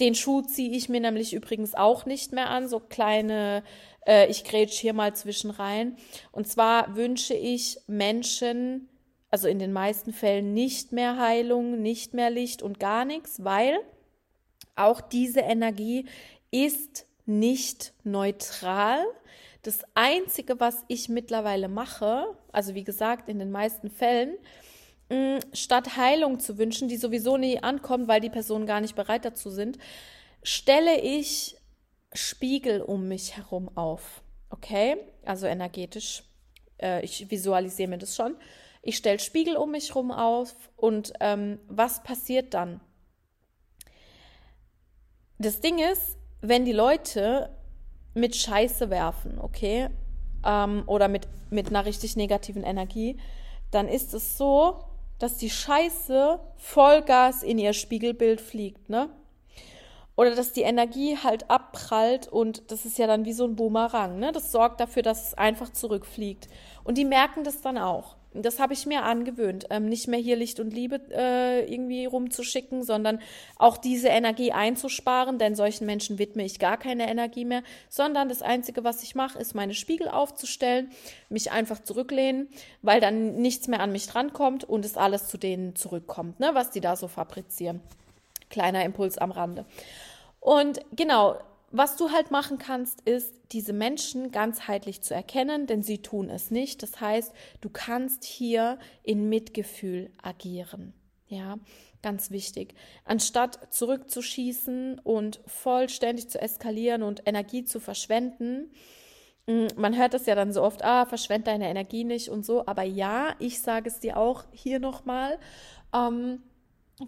Den Schuh ziehe ich mir nämlich übrigens auch nicht mehr an, so kleine äh, ich grätsch hier mal zwischen rein. Und zwar wünsche ich Menschen, also in den meisten Fällen nicht mehr Heilung, nicht mehr Licht und gar nichts, weil auch diese Energie ist nicht neutral. Das Einzige, was ich mittlerweile mache, also wie gesagt, in den meisten Fällen, statt Heilung zu wünschen, die sowieso nie ankommt, weil die Personen gar nicht bereit dazu sind, stelle ich Spiegel um mich herum auf. Okay, also energetisch. Äh, ich visualisiere mir das schon. Ich stelle Spiegel um mich herum auf und ähm, was passiert dann? Das Ding ist, wenn die Leute mit Scheiße werfen, okay, ähm, oder mit, mit einer richtig negativen Energie, dann ist es so, dass die Scheiße Vollgas in ihr Spiegelbild fliegt, ne? Oder dass die Energie halt abprallt und das ist ja dann wie so ein Boomerang. Ne? Das sorgt dafür, dass es einfach zurückfliegt. Und die merken das dann auch. Das habe ich mir angewöhnt, ähm, nicht mehr hier Licht und Liebe äh, irgendwie rumzuschicken, sondern auch diese Energie einzusparen, denn solchen Menschen widme ich gar keine Energie mehr, sondern das Einzige, was ich mache, ist meine Spiegel aufzustellen, mich einfach zurücklehnen, weil dann nichts mehr an mich drankommt und es alles zu denen zurückkommt, ne, was die da so fabrizieren. Kleiner Impuls am Rande. Und genau, was du halt machen kannst, ist, diese Menschen ganzheitlich zu erkennen, denn sie tun es nicht. Das heißt, du kannst hier in Mitgefühl agieren. Ja, ganz wichtig. Anstatt zurückzuschießen und vollständig zu eskalieren und Energie zu verschwenden, mm, man hört das ja dann so oft, ah, verschwend deine Energie nicht und so. Aber ja, ich sage es dir auch hier nochmal. Ähm,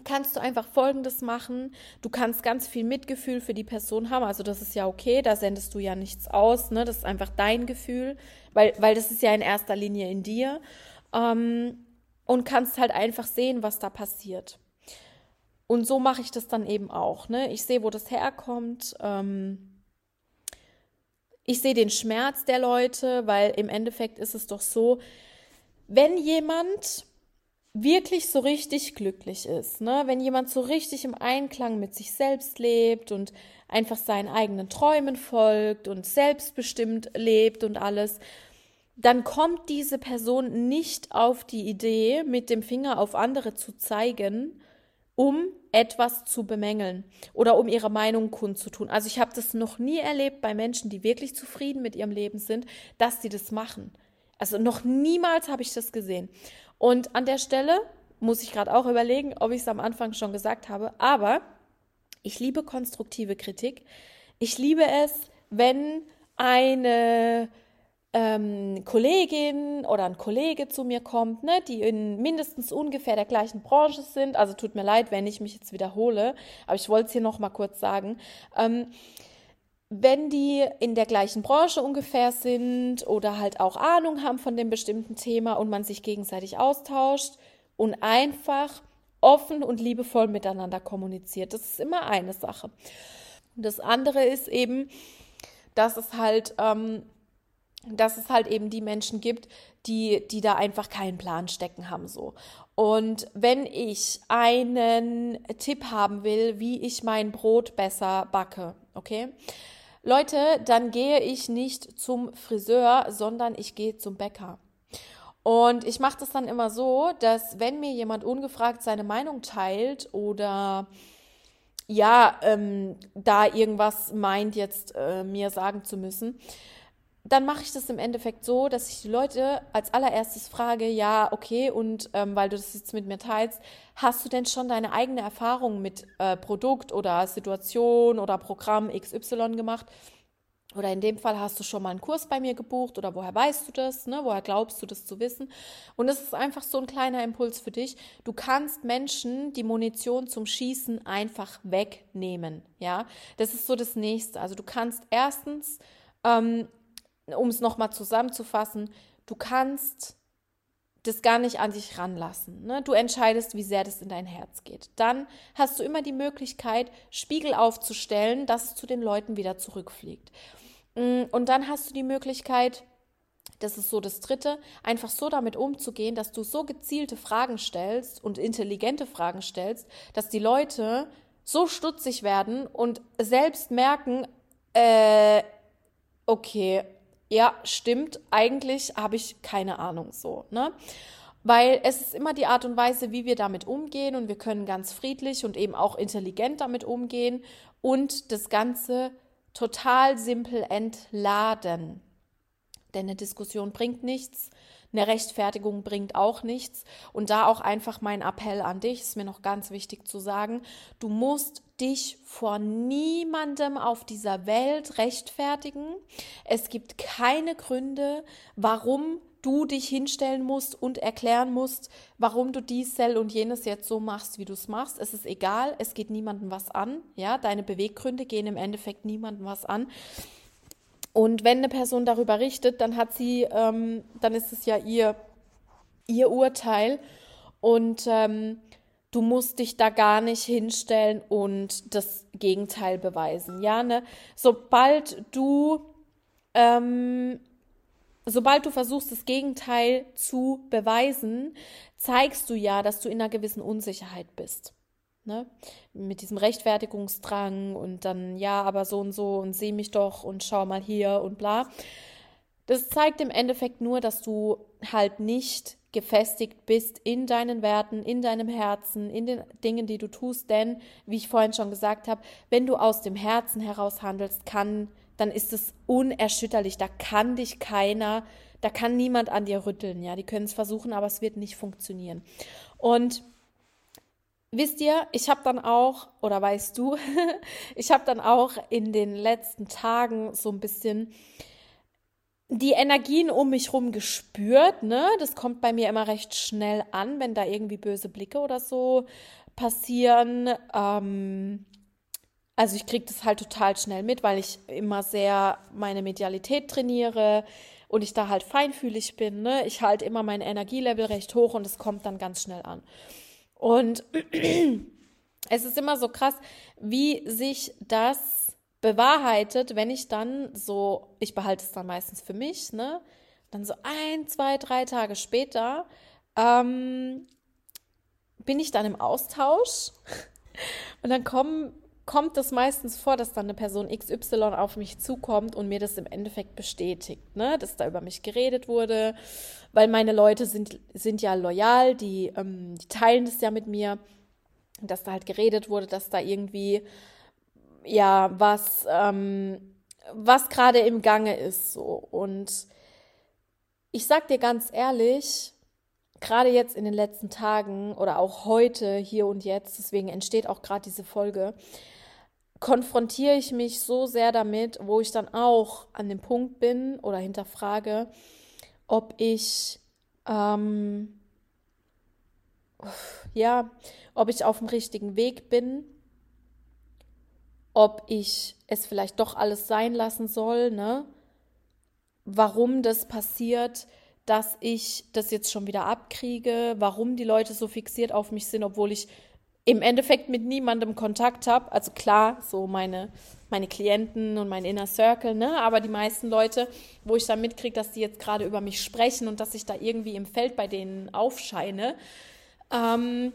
kannst du einfach Folgendes machen. Du kannst ganz viel Mitgefühl für die Person haben. Also das ist ja okay, da sendest du ja nichts aus. Ne? Das ist einfach dein Gefühl, weil, weil das ist ja in erster Linie in dir. Ähm, und kannst halt einfach sehen, was da passiert. Und so mache ich das dann eben auch. Ne? Ich sehe, wo das herkommt. Ähm, ich sehe den Schmerz der Leute, weil im Endeffekt ist es doch so, wenn jemand wirklich so richtig glücklich ist, ne? wenn jemand so richtig im Einklang mit sich selbst lebt und einfach seinen eigenen Träumen folgt und selbstbestimmt lebt und alles, dann kommt diese Person nicht auf die Idee, mit dem Finger auf andere zu zeigen, um etwas zu bemängeln oder um ihre Meinung kundzutun. Also ich habe das noch nie erlebt bei Menschen, die wirklich zufrieden mit ihrem Leben sind, dass sie das machen. Also noch niemals habe ich das gesehen. Und an der Stelle muss ich gerade auch überlegen, ob ich es am Anfang schon gesagt habe, aber ich liebe konstruktive Kritik. Ich liebe es, wenn eine ähm, Kollegin oder ein Kollege zu mir kommt, ne, die in mindestens ungefähr der gleichen Branche sind. Also tut mir leid, wenn ich mich jetzt wiederhole, aber ich wollte es hier noch mal kurz sagen. Ähm, wenn die in der gleichen Branche ungefähr sind oder halt auch Ahnung haben von dem bestimmten Thema und man sich gegenseitig austauscht und einfach offen und liebevoll miteinander kommuniziert. Das ist immer eine Sache. Und das andere ist eben, dass es halt, ähm, dass es halt eben die Menschen gibt, die, die da einfach keinen Plan stecken haben so. Und wenn ich einen Tipp haben will, wie ich mein Brot besser backe, okay? Leute, dann gehe ich nicht zum Friseur, sondern ich gehe zum Bäcker. Und ich mache das dann immer so, dass wenn mir jemand ungefragt seine Meinung teilt oder ja, ähm, da irgendwas meint, jetzt äh, mir sagen zu müssen, dann mache ich das im Endeffekt so, dass ich die Leute als allererstes frage, ja, okay, und ähm, weil du das jetzt mit mir teilst, hast du denn schon deine eigene Erfahrung mit äh, Produkt oder Situation oder Programm XY gemacht? Oder in dem Fall hast du schon mal einen Kurs bei mir gebucht oder woher weißt du das? Ne? Woher glaubst du das zu wissen? Und es ist einfach so ein kleiner Impuls für dich. Du kannst Menschen die Munition zum Schießen einfach wegnehmen. Ja, das ist so das Nächste. Also du kannst erstens, ähm, um es nochmal zusammenzufassen, du kannst das gar nicht an dich ranlassen. Ne? Du entscheidest, wie sehr das in dein Herz geht. Dann hast du immer die Möglichkeit, Spiegel aufzustellen, dass es zu den Leuten wieder zurückfliegt. Mm, und dann hast du die Möglichkeit, das ist so das Dritte, einfach so damit umzugehen, dass du so gezielte Fragen stellst und intelligente Fragen stellst, dass die Leute so stutzig werden und selbst merken, äh, okay, ja, stimmt, eigentlich habe ich keine Ahnung so, ne? Weil es ist immer die Art und Weise, wie wir damit umgehen und wir können ganz friedlich und eben auch intelligent damit umgehen und das Ganze total simpel entladen. Denn eine Diskussion bringt nichts, eine Rechtfertigung bringt auch nichts. Und da auch einfach mein Appell an dich, ist mir noch ganz wichtig zu sagen, du musst dich vor niemandem auf dieser Welt rechtfertigen. Es gibt keine Gründe, warum du dich hinstellen musst und erklären musst, warum du dies, Cell und jenes jetzt so machst, wie du es machst. Es ist egal, es geht niemandem was an. Ja, deine Beweggründe gehen im Endeffekt niemandem was an. Und wenn eine Person darüber richtet, dann hat sie, ähm, dann ist es ja ihr, ihr Urteil. Und ähm, du musst dich da gar nicht hinstellen und das Gegenteil beweisen. Ja, ne? Sobald du ähm, sobald du versuchst, das Gegenteil zu beweisen, zeigst du ja, dass du in einer gewissen Unsicherheit bist. Ne? Mit diesem Rechtfertigungsdrang und dann, ja, aber so und so und seh mich doch und schau mal hier und bla. Das zeigt im Endeffekt nur, dass du halt nicht gefestigt bist in deinen Werten, in deinem Herzen, in den Dingen, die du tust. Denn, wie ich vorhin schon gesagt habe, wenn du aus dem Herzen heraus handelst, kann, dann ist es unerschütterlich. Da kann dich keiner, da kann niemand an dir rütteln. Ja, die können es versuchen, aber es wird nicht funktionieren. Und Wisst ihr, ich habe dann auch, oder weißt du, ich habe dann auch in den letzten Tagen so ein bisschen die Energien um mich rum gespürt, ne? Das kommt bei mir immer recht schnell an, wenn da irgendwie böse Blicke oder so passieren. Ähm, also ich kriege das halt total schnell mit, weil ich immer sehr meine Medialität trainiere und ich da halt feinfühlig bin. Ne? Ich halte immer mein Energielevel recht hoch und es kommt dann ganz schnell an. Und es ist immer so krass, wie sich das bewahrheitet, wenn ich dann so, ich behalte es dann meistens für mich, ne? Dann so ein, zwei, drei Tage später ähm, bin ich dann im Austausch und dann kommen kommt es meistens vor, dass dann eine Person XY auf mich zukommt und mir das im Endeffekt bestätigt, ne? dass da über mich geredet wurde, weil meine Leute sind, sind ja loyal, die, ähm, die teilen das ja mit mir, dass da halt geredet wurde, dass da irgendwie ja was, ähm, was gerade im Gange ist so. Und ich sag dir ganz ehrlich, gerade jetzt in den letzten Tagen oder auch heute, hier und jetzt, deswegen entsteht auch gerade diese Folge, konfrontiere ich mich so sehr damit, wo ich dann auch an dem Punkt bin oder hinterfrage, ob ich ähm, ja, ob ich auf dem richtigen Weg bin, ob ich es vielleicht doch alles sein lassen soll, ne? Warum das passiert, dass ich das jetzt schon wieder abkriege, warum die Leute so fixiert auf mich sind, obwohl ich im Endeffekt mit niemandem Kontakt habe. Also klar, so meine, meine Klienten und mein Inner Circle, ne? aber die meisten Leute, wo ich dann mitkriege, dass die jetzt gerade über mich sprechen und dass ich da irgendwie im Feld bei denen aufscheine, ähm,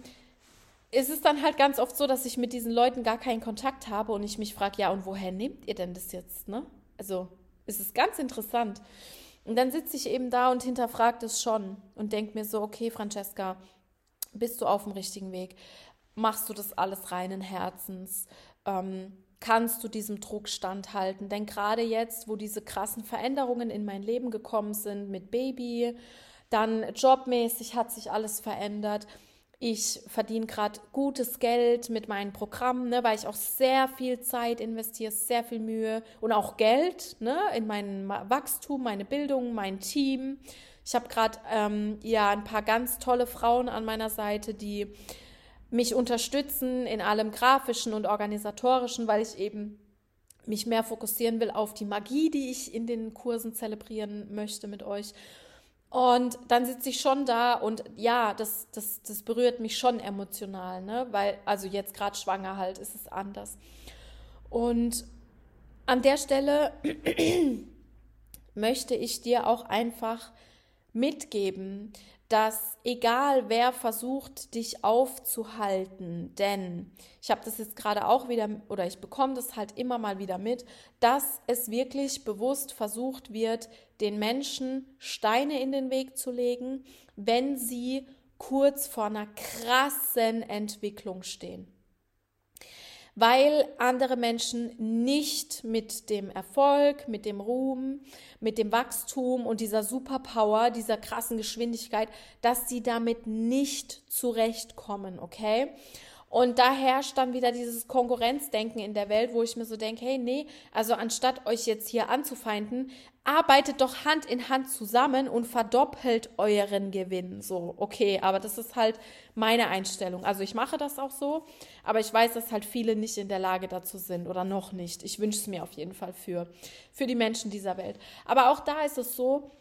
ist es dann halt ganz oft so, dass ich mit diesen Leuten gar keinen Kontakt habe und ich mich frage, ja, und woher nehmt ihr denn das jetzt? Ne? Also es ist ganz interessant. Und dann sitze ich eben da und hinterfrage das schon und denke mir so, okay, Francesca, bist du auf dem richtigen Weg? Machst du das alles reinen Herzens? Ähm, kannst du diesem Druck standhalten? Denn gerade jetzt, wo diese krassen Veränderungen in mein Leben gekommen sind mit Baby, dann jobmäßig hat sich alles verändert. Ich verdiene gerade gutes Geld mit meinen Programmen, ne, weil ich auch sehr viel Zeit investiere, sehr viel Mühe und auch Geld ne, in mein Wachstum, meine Bildung, mein Team. Ich habe gerade ähm, ja ein paar ganz tolle Frauen an meiner Seite, die mich unterstützen in allem grafischen und organisatorischen, weil ich eben mich mehr fokussieren will auf die Magie, die ich in den Kursen zelebrieren möchte mit euch und dann sitze ich schon da und ja, das, das, das berührt mich schon emotional, ne? Weil, also jetzt gerade schwanger halt, ist es anders. Und an der Stelle möchte ich dir auch einfach mitgeben, dass egal wer versucht, dich aufzuhalten, denn ich habe das jetzt gerade auch wieder oder ich bekomme das halt immer mal wieder mit, dass es wirklich bewusst versucht wird, den Menschen Steine in den Weg zu legen, wenn sie kurz vor einer krassen Entwicklung stehen weil andere Menschen nicht mit dem Erfolg, mit dem Ruhm, mit dem Wachstum und dieser Superpower, dieser krassen Geschwindigkeit, dass sie damit nicht zurechtkommen, okay? Und da herrscht dann wieder dieses Konkurrenzdenken in der Welt, wo ich mir so denke, hey, nee, also anstatt euch jetzt hier anzufeinden, arbeitet doch Hand in Hand zusammen und verdoppelt euren Gewinn. So, okay, aber das ist halt meine Einstellung. Also ich mache das auch so, aber ich weiß, dass halt viele nicht in der Lage dazu sind oder noch nicht. Ich wünsche es mir auf jeden Fall für, für die Menschen dieser Welt. Aber auch da ist es so,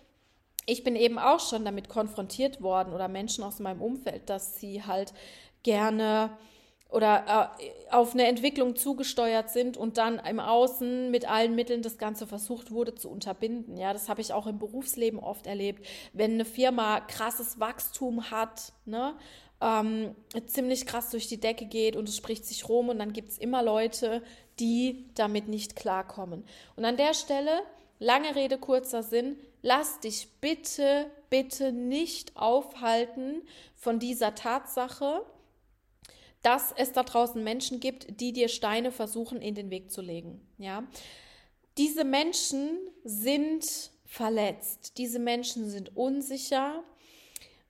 ich bin eben auch schon damit konfrontiert worden oder Menschen aus meinem Umfeld, dass sie halt gerne oder äh, auf eine Entwicklung zugesteuert sind und dann im Außen mit allen Mitteln das Ganze versucht wurde zu unterbinden. Ja, das habe ich auch im Berufsleben oft erlebt. Wenn eine Firma krasses Wachstum hat, ne, ähm, ziemlich krass durch die Decke geht und es spricht sich rum und dann gibt es immer Leute, die damit nicht klarkommen. Und an der Stelle, lange Rede, kurzer Sinn, lass dich bitte, bitte nicht aufhalten von dieser Tatsache, dass es da draußen Menschen gibt, die dir Steine versuchen in den Weg zu legen. Ja, diese Menschen sind verletzt. Diese Menschen sind unsicher.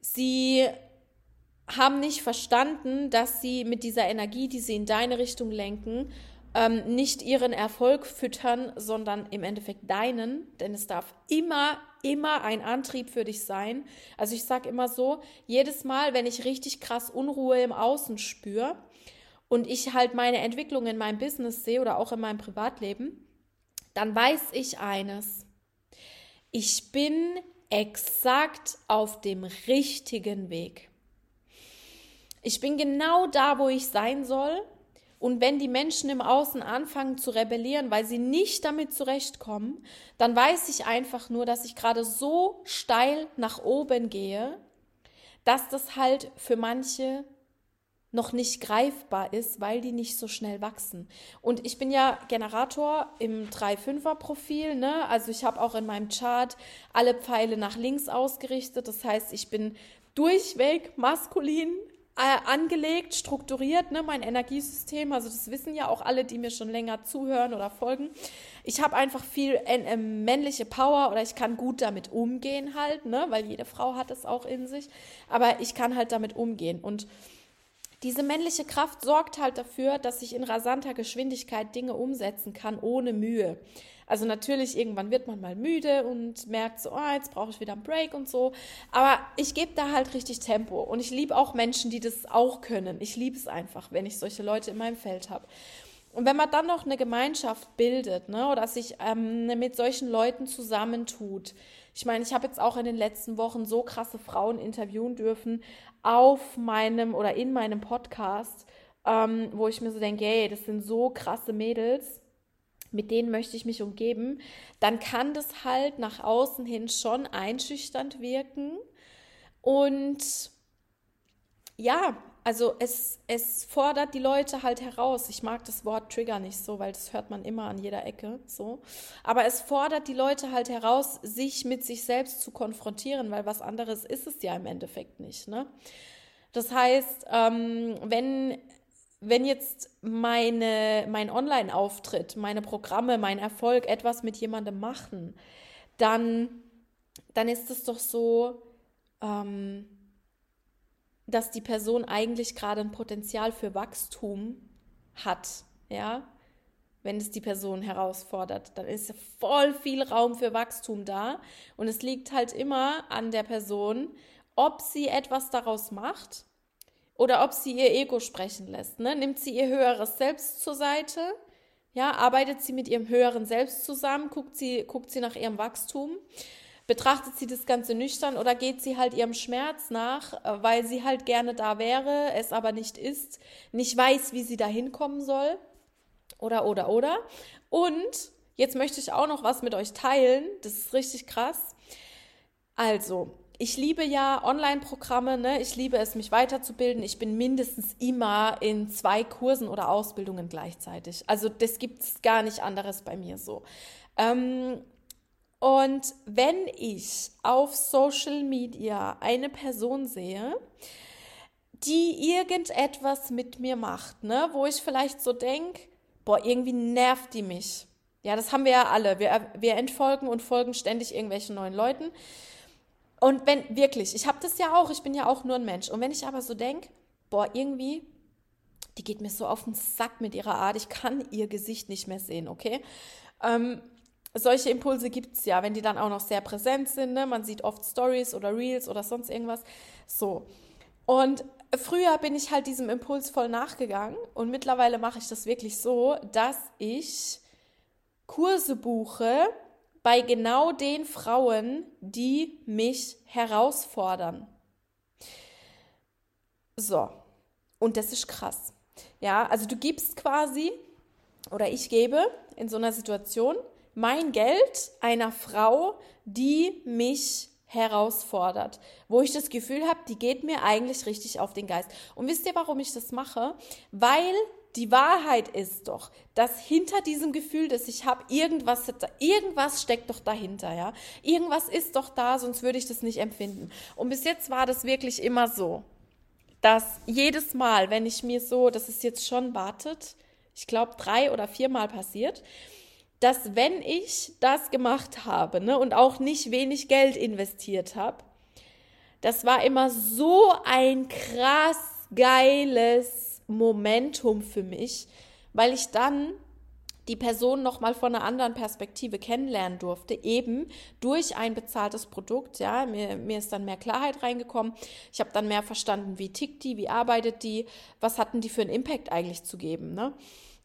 Sie haben nicht verstanden, dass sie mit dieser Energie, die sie in deine Richtung lenken, ähm, nicht ihren Erfolg füttern, sondern im Endeffekt deinen. Denn es darf immer immer ein Antrieb für dich sein. Also ich sage immer so, jedes Mal, wenn ich richtig krass Unruhe im Außen spüre und ich halt meine Entwicklung in meinem Business sehe oder auch in meinem Privatleben, dann weiß ich eines. Ich bin exakt auf dem richtigen Weg. Ich bin genau da, wo ich sein soll und wenn die Menschen im Außen anfangen zu rebellieren, weil sie nicht damit zurechtkommen, dann weiß ich einfach nur, dass ich gerade so steil nach oben gehe, dass das halt für manche noch nicht greifbar ist, weil die nicht so schnell wachsen. Und ich bin ja Generator im 3-5er Profil, ne? Also ich habe auch in meinem Chart alle Pfeile nach links ausgerichtet. Das heißt, ich bin durchweg maskulin, äh, angelegt, strukturiert, ne, mein Energiesystem. Also das wissen ja auch alle, die mir schon länger zuhören oder folgen. Ich habe einfach viel äh, männliche Power oder ich kann gut damit umgehen halt, ne, weil jede Frau hat es auch in sich. Aber ich kann halt damit umgehen und diese männliche Kraft sorgt halt dafür, dass ich in rasanter Geschwindigkeit Dinge umsetzen kann ohne Mühe. Also natürlich, irgendwann wird man mal müde und merkt so, oh, jetzt brauche ich wieder einen Break und so. Aber ich gebe da halt richtig Tempo. Und ich liebe auch Menschen, die das auch können. Ich liebe es einfach, wenn ich solche Leute in meinem Feld habe. Und wenn man dann noch eine Gemeinschaft bildet, ne, oder sich ähm, mit solchen Leuten zusammentut, Ich meine, ich habe jetzt auch in den letzten Wochen so krasse Frauen interviewen dürfen auf meinem oder in meinem Podcast, ähm, wo ich mir so denke, hey, das sind so krasse Mädels, mit denen möchte ich mich umgeben, dann kann das halt nach außen hin schon einschüchternd wirken. Und ja, also es, es fordert die Leute halt heraus. Ich mag das Wort Trigger nicht so, weil das hört man immer an jeder Ecke so. Aber es fordert die Leute halt heraus, sich mit sich selbst zu konfrontieren, weil was anderes ist es ja im Endeffekt nicht. Ne? Das heißt, ähm, wenn, wenn jetzt meine, mein Online-Auftritt, meine Programme, mein Erfolg etwas mit jemandem machen, dann, dann ist es doch so, ähm, dass die Person eigentlich gerade ein Potenzial für Wachstum hat, ja, wenn es die Person herausfordert, dann ist voll viel Raum für Wachstum da und es liegt halt immer an der Person, ob sie etwas daraus macht oder ob sie ihr Ego sprechen lässt. Ne? Nimmt sie ihr höheres Selbst zur Seite, ja, arbeitet sie mit ihrem höheren Selbst zusammen, guckt sie, guckt sie nach ihrem Wachstum Betrachtet sie das Ganze nüchtern oder geht sie halt ihrem Schmerz nach, äh, weil sie halt gerne da wäre, es aber nicht ist, nicht weiß, wie sie da hinkommen soll? Oder, oder, oder. Und jetzt möchte ich auch noch was mit euch teilen. Das ist richtig krass. Also, ich liebe ja Online-Programme, ne? ich liebe es, mich weiterzubilden. Ich bin mindestens immer in zwei Kursen oder Ausbildungen gleichzeitig. Also das gibt es gar nicht anderes bei mir so. Ähm, und wenn ich auf Social Media eine Person sehe, die irgendetwas mit mir macht, ne, wo ich vielleicht so denke, boah, irgendwie nervt die mich. Ja, das haben wir ja alle. Wir, wir entfolgen und folgen ständig irgendwelchen neuen Leuten. Und wenn wirklich, ich habe das ja auch, ich bin ja auch nur ein Mensch. Und wenn ich aber so denke, boah, irgendwie, die geht mir so auf den Sack mit ihrer Art, ich kann ihr Gesicht nicht mehr sehen, okay? Ähm, solche Impulse gibt es ja, wenn die dann auch noch sehr präsent sind. Ne? Man sieht oft Stories oder Reels oder sonst irgendwas. So. Und früher bin ich halt diesem Impuls voll nachgegangen und mittlerweile mache ich das wirklich so, dass ich Kurse buche bei genau den Frauen, die mich herausfordern. So. Und das ist krass. Ja, also du gibst quasi oder ich gebe in so einer Situation mein Geld einer Frau, die mich herausfordert, wo ich das Gefühl habe, die geht mir eigentlich richtig auf den Geist. Und wisst ihr, warum ich das mache? Weil die Wahrheit ist doch, dass hinter diesem Gefühl, das ich habe, irgendwas, irgendwas steckt doch dahinter, ja. Irgendwas ist doch da, sonst würde ich das nicht empfinden. Und bis jetzt war das wirklich immer so, dass jedes Mal, wenn ich mir so, das ist jetzt schon wartet, ich glaube drei oder viermal passiert, dass wenn ich das gemacht habe ne, und auch nicht wenig Geld investiert habe, das war immer so ein krass geiles Momentum für mich, weil ich dann die Person noch mal von einer anderen Perspektive kennenlernen durfte, eben durch ein bezahltes Produkt. Ja, mir, mir ist dann mehr Klarheit reingekommen. Ich habe dann mehr verstanden, wie tickt die, wie arbeitet die, was hatten die für einen Impact eigentlich zu geben. Ne?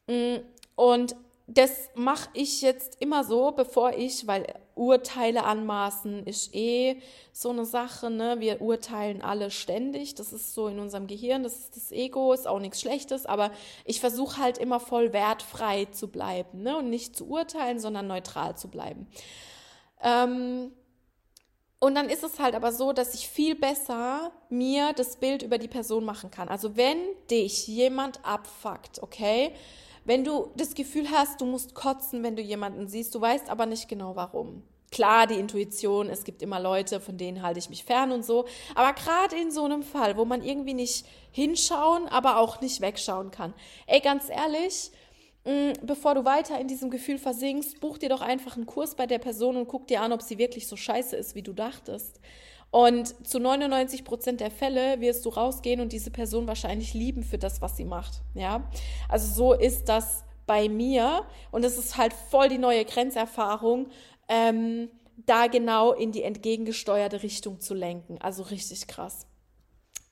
Mm, und das mache ich jetzt immer so, bevor ich, weil Urteile anmaßen ist eh so eine Sache, ne? Wir urteilen alle ständig. Das ist so in unserem Gehirn, das ist das Ego, ist auch nichts Schlechtes, aber ich versuche halt immer voll wertfrei zu bleiben, ne? Und nicht zu urteilen, sondern neutral zu bleiben. Ähm, und dann ist es halt aber so, dass ich viel besser mir das Bild über die Person machen kann. Also wenn dich jemand abfuckt, okay, wenn du das Gefühl hast, du musst kotzen, wenn du jemanden siehst, du weißt aber nicht genau warum. Klar, die Intuition, es gibt immer Leute, von denen halte ich mich fern und so. Aber gerade in so einem Fall, wo man irgendwie nicht hinschauen, aber auch nicht wegschauen kann. Ey, ganz ehrlich, mm, bevor du weiter in diesem Gefühl versinkst, buch dir doch einfach einen Kurs bei der Person und guck dir an, ob sie wirklich so scheiße ist, wie du dachtest. Und zu 99 Prozent der Fälle wirst du rausgehen und diese Person wahrscheinlich lieben für das, was sie macht. Ja, also so ist das bei mir und es ist halt voll die neue Grenzerfahrung, ähm, da genau in die entgegengesteuerte Richtung zu lenken. Also richtig krass.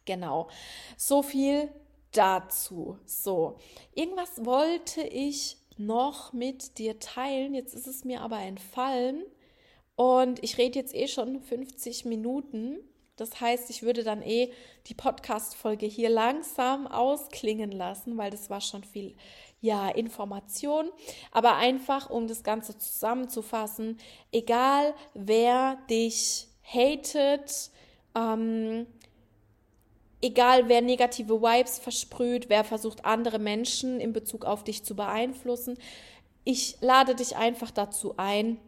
Genau. So viel dazu. So, irgendwas wollte ich noch mit dir teilen. Jetzt ist es mir aber entfallen. Und ich rede jetzt eh schon 50 Minuten. Das heißt, ich würde dann eh die Podcast-Folge hier langsam ausklingen lassen, weil das war schon viel, ja, Information. Aber einfach, um das Ganze zusammenzufassen, egal wer dich hatet, ähm, egal wer negative Vibes versprüht, wer versucht, andere Menschen in Bezug auf dich zu beeinflussen, ich lade dich einfach dazu ein,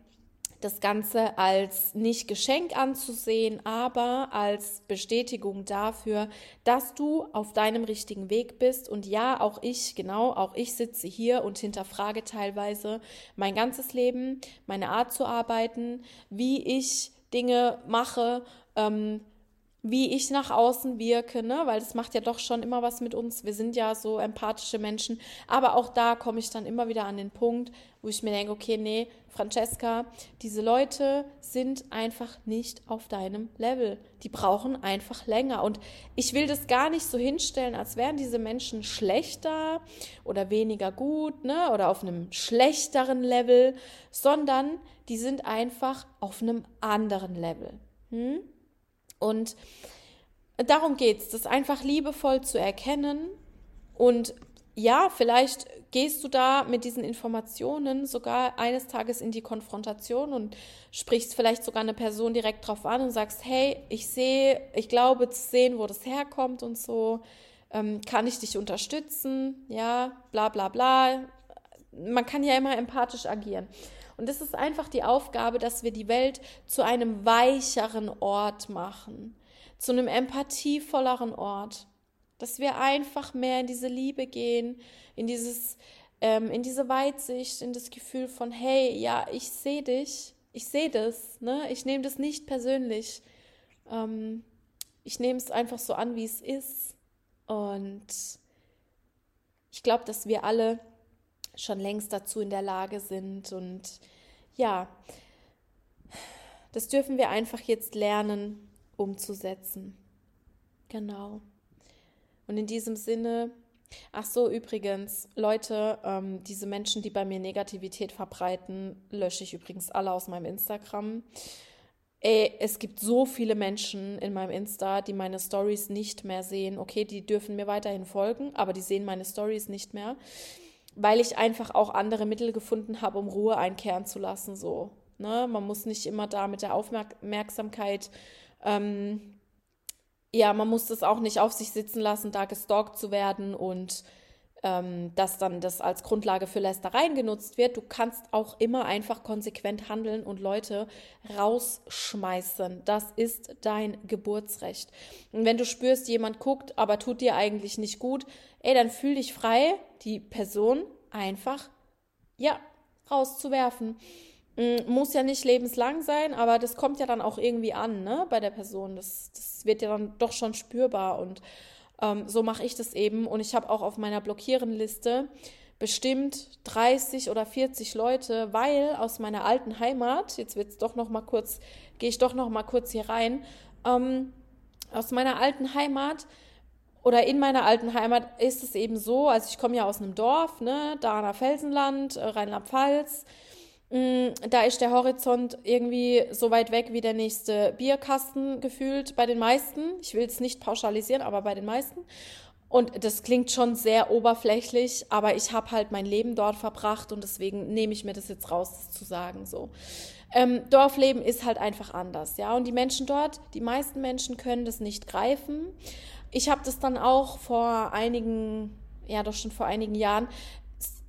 das Ganze als nicht Geschenk anzusehen, aber als Bestätigung dafür, dass du auf deinem richtigen Weg bist. Und ja, auch ich, genau, auch ich sitze hier und hinterfrage teilweise mein ganzes Leben, meine Art zu arbeiten, wie ich Dinge mache, ähm, wie ich nach außen wirke, ne? weil das macht ja doch schon immer was mit uns. Wir sind ja so empathische Menschen. Aber auch da komme ich dann immer wieder an den Punkt, wo ich mir denke, okay, nee, Francesca, diese Leute sind einfach nicht auf deinem Level. Die brauchen einfach länger. Und ich will das gar nicht so hinstellen, als wären diese Menschen schlechter oder weniger gut, ne? Oder auf einem schlechteren Level, sondern die sind einfach auf einem anderen Level. Hm? Und darum geht es, das einfach liebevoll zu erkennen. Und ja, vielleicht gehst du da mit diesen Informationen sogar eines Tages in die Konfrontation und sprichst vielleicht sogar eine Person direkt drauf an und sagst, hey, ich sehe, ich glaube zu sehen, wo das herkommt und so. Ähm, kann ich dich unterstützen? Ja, bla bla bla. Man kann ja immer empathisch agieren. Und es ist einfach die Aufgabe, dass wir die Welt zu einem weicheren Ort machen, zu einem empathievolleren Ort, dass wir einfach mehr in diese Liebe gehen, in dieses, ähm, in diese Weitsicht, in das Gefühl von, hey, ja, ich sehe dich, ich sehe das, ne? ich nehme das nicht persönlich. Ähm, ich nehme es einfach so an, wie es ist. Und ich glaube, dass wir alle schon längst dazu in der Lage sind. Und ja, das dürfen wir einfach jetzt lernen umzusetzen. Genau. Und in diesem Sinne, ach so, übrigens, Leute, ähm, diese Menschen, die bei mir Negativität verbreiten, lösche ich übrigens alle aus meinem Instagram. Ey, es gibt so viele Menschen in meinem Insta, die meine Stories nicht mehr sehen. Okay, die dürfen mir weiterhin folgen, aber die sehen meine Stories nicht mehr weil ich einfach auch andere Mittel gefunden habe, um Ruhe einkehren zu lassen. So, ne? Man muss nicht immer da mit der Aufmerksamkeit, ähm, ja, man muss das auch nicht auf sich sitzen lassen, da gestalkt zu werden und ähm, dass dann das als Grundlage für Lästereien genutzt wird. Du kannst auch immer einfach konsequent handeln und Leute rausschmeißen. Das ist dein Geburtsrecht. Und wenn du spürst, jemand guckt, aber tut dir eigentlich nicht gut, ey, dann fühl dich frei, die Person einfach, ja, rauszuwerfen. Mm, muss ja nicht lebenslang sein, aber das kommt ja dann auch irgendwie an, ne, bei der Person. Das, das wird ja dann doch schon spürbar und ähm, so mache ich das eben. Und ich habe auch auf meiner Blockierenliste bestimmt 30 oder 40 Leute, weil aus meiner alten Heimat, jetzt wird's doch noch mal kurz, gehe ich doch noch mal kurz hier rein, ähm, aus meiner alten Heimat oder in meiner alten Heimat ist es eben so, also ich komme ja aus einem Dorf, ne, nach Felsenland, äh, Rheinland-Pfalz. Mm, da ist der Horizont irgendwie so weit weg wie der nächste Bierkasten gefühlt bei den meisten. Ich will es nicht pauschalisieren, aber bei den meisten. Und das klingt schon sehr oberflächlich, aber ich habe halt mein Leben dort verbracht und deswegen nehme ich mir das jetzt raus, zu sagen so. Ähm, Dorfleben ist halt einfach anders, ja. Und die Menschen dort, die meisten Menschen können das nicht greifen. Ich habe das dann auch vor einigen, ja doch schon vor einigen Jahren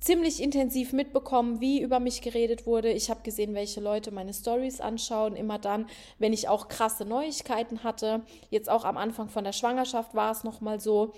ziemlich intensiv mitbekommen, wie über mich geredet wurde. Ich habe gesehen, welche Leute meine Stories anschauen. Immer dann, wenn ich auch krasse Neuigkeiten hatte. Jetzt auch am Anfang von der Schwangerschaft war es noch mal so,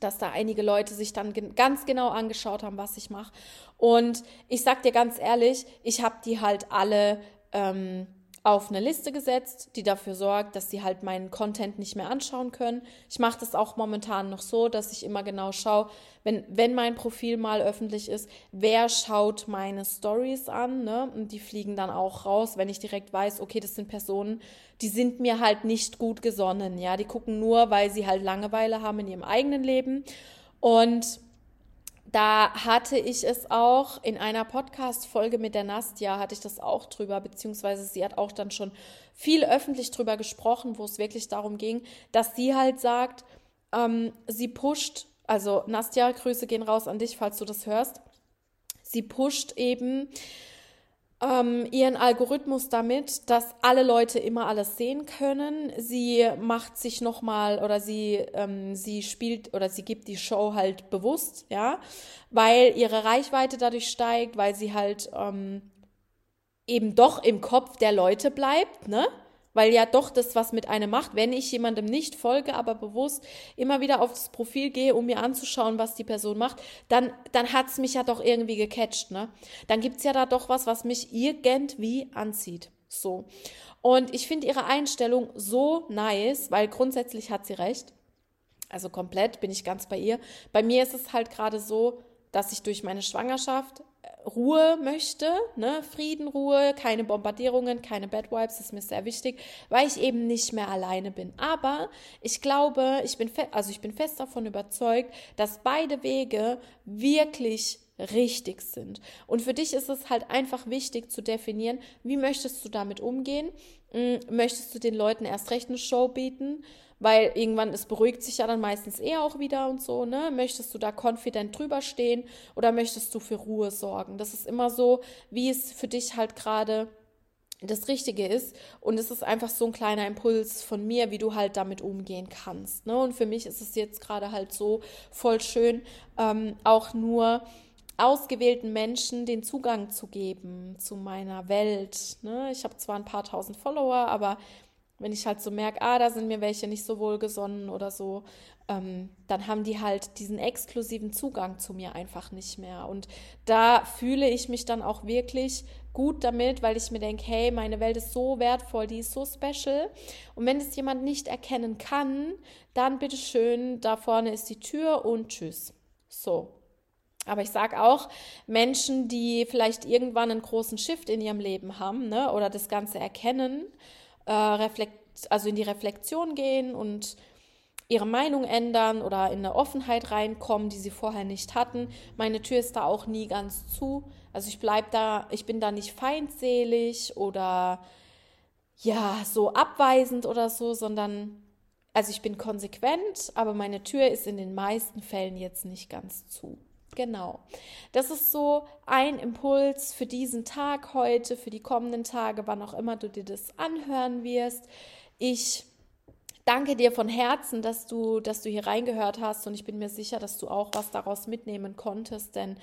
dass da einige Leute sich dann ganz genau angeschaut haben, was ich mache. Und ich sag dir ganz ehrlich, ich habe die halt alle ähm, auf eine Liste gesetzt, die dafür sorgt, dass sie halt meinen Content nicht mehr anschauen können. Ich mache das auch momentan noch so, dass ich immer genau schaue, wenn, wenn mein Profil mal öffentlich ist, wer schaut meine Stories an, ne? Und die fliegen dann auch raus, wenn ich direkt weiß, okay, das sind Personen, die sind mir halt nicht gut gesonnen, ja, die gucken nur, weil sie halt Langeweile haben in ihrem eigenen Leben und da hatte ich es auch in einer Podcast-Folge mit der Nastja, hatte ich das auch drüber, beziehungsweise sie hat auch dann schon viel öffentlich drüber gesprochen, wo es wirklich darum ging, dass sie halt sagt, ähm, sie pusht, also Nastja, Grüße gehen raus an dich, falls du das hörst, sie pusht eben ähm, ihren Algorithmus damit, dass alle Leute immer alles sehen können. Sie macht sich nochmal oder sie, ähm, sie spielt oder sie gibt die Show halt bewusst, ja, weil ihre Reichweite dadurch steigt, weil sie halt ähm, eben doch im Kopf der Leute bleibt, ne? Weil ja doch das was mit einem macht, wenn ich jemandem nicht folge, aber bewusst immer wieder auf das Profil gehe, um mir anzuschauen, was die Person macht, dann, dann hat es mich ja doch irgendwie gecatcht, ne? Dann gibt es ja da doch was, was mich irgendwie anzieht. So. Und ich finde ihre Einstellung so nice, weil grundsätzlich hat sie recht. Also komplett bin ich ganz bei ihr. Bei mir ist es halt gerade so, dass ich durch meine Schwangerschaft Ruhe möchte, ne? Frieden, Ruhe, keine Bombardierungen, keine Bad Vibes, ist mir sehr wichtig, weil ich eben nicht mehr alleine bin. Aber ich glaube, ich bin also ich bin fest davon überzeugt, dass beide Wege wirklich richtig sind. Und für dich ist es halt einfach wichtig zu definieren, wie möchtest du damit umgehen? Hm, möchtest du den Leuten erst recht eine Show bieten? Weil irgendwann, es beruhigt sich ja dann meistens eher auch wieder und so, ne? Möchtest du da confident drüber stehen oder möchtest du für Ruhe sorgen? Das ist immer so, wie es für dich halt gerade das Richtige ist. Und es ist einfach so ein kleiner Impuls von mir, wie du halt damit umgehen kannst. Ne? Und für mich ist es jetzt gerade halt so voll schön, ähm, auch nur ausgewählten Menschen den Zugang zu geben zu meiner Welt. Ne? Ich habe zwar ein paar tausend Follower, aber wenn ich halt so merke, ah, da sind mir welche nicht so wohlgesonnen oder so, ähm, dann haben die halt diesen exklusiven Zugang zu mir einfach nicht mehr. Und da fühle ich mich dann auch wirklich gut damit, weil ich mir denke, hey, meine Welt ist so wertvoll, die ist so special. Und wenn es jemand nicht erkennen kann, dann bitteschön, da vorne ist die Tür und tschüss. So. Aber ich sage auch, Menschen, die vielleicht irgendwann einen großen Shift in ihrem Leben haben ne, oder das Ganze erkennen, äh, reflekt, also in die Reflexion gehen und ihre Meinung ändern oder in eine Offenheit reinkommen, die sie vorher nicht hatten. Meine Tür ist da auch nie ganz zu. Also ich bleib da, ich bin da nicht feindselig oder ja, so abweisend oder so, sondern also ich bin konsequent, aber meine Tür ist in den meisten Fällen jetzt nicht ganz zu. Genau. Das ist so ein Impuls für diesen Tag heute, für die kommenden Tage, wann auch immer du dir das anhören wirst. Ich danke dir von Herzen, dass du, dass du hier reingehört hast und ich bin mir sicher, dass du auch was daraus mitnehmen konntest, denn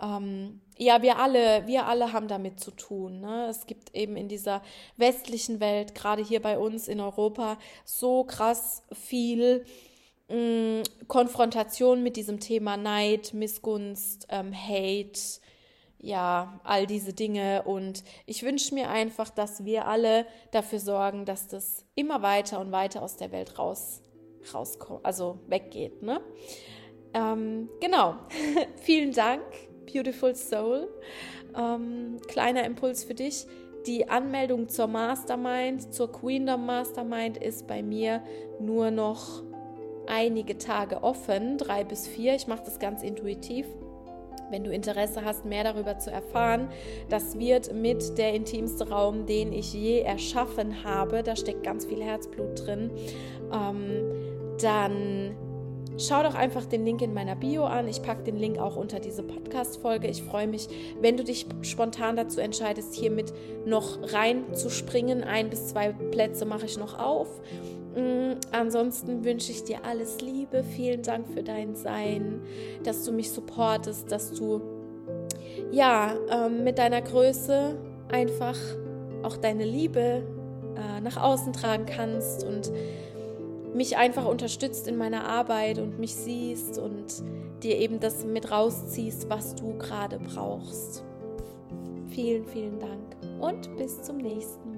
ähm, ja, wir alle, wir alle haben damit zu tun. Ne? Es gibt eben in dieser westlichen Welt, gerade hier bei uns in Europa, so krass viel mh, Konfrontation mit diesem Thema Neid, Missgunst, ähm, Hate, ja, all diese Dinge. Und ich wünsche mir einfach, dass wir alle dafür sorgen, dass das immer weiter und weiter aus der Welt raus, rauskommt, also weggeht. Ne? Ähm, genau. Vielen Dank, Beautiful Soul. Ähm, kleiner Impuls für dich. Die Anmeldung zur Mastermind, zur Queendom Mastermind ist bei mir nur noch einige Tage offen, drei bis vier. Ich mache das ganz intuitiv. Wenn du Interesse hast, mehr darüber zu erfahren, das wird mit der intimste Raum, den ich je erschaffen habe. Da steckt ganz viel Herzblut drin. Ähm, dann Schau doch einfach den Link in meiner Bio an. Ich packe den Link auch unter diese Podcast-Folge. Ich freue mich, wenn du dich spontan dazu entscheidest, hiermit noch reinzuspringen. Ein bis zwei Plätze mache ich noch auf. Mm, ansonsten wünsche ich dir alles Liebe. Vielen Dank für dein Sein, dass du mich supportest, dass du ja ähm, mit deiner Größe einfach auch deine Liebe äh, nach außen tragen kannst und mich einfach unterstützt in meiner Arbeit und mich siehst und dir eben das mit rausziehst, was du gerade brauchst. Vielen, vielen Dank und bis zum nächsten Mal.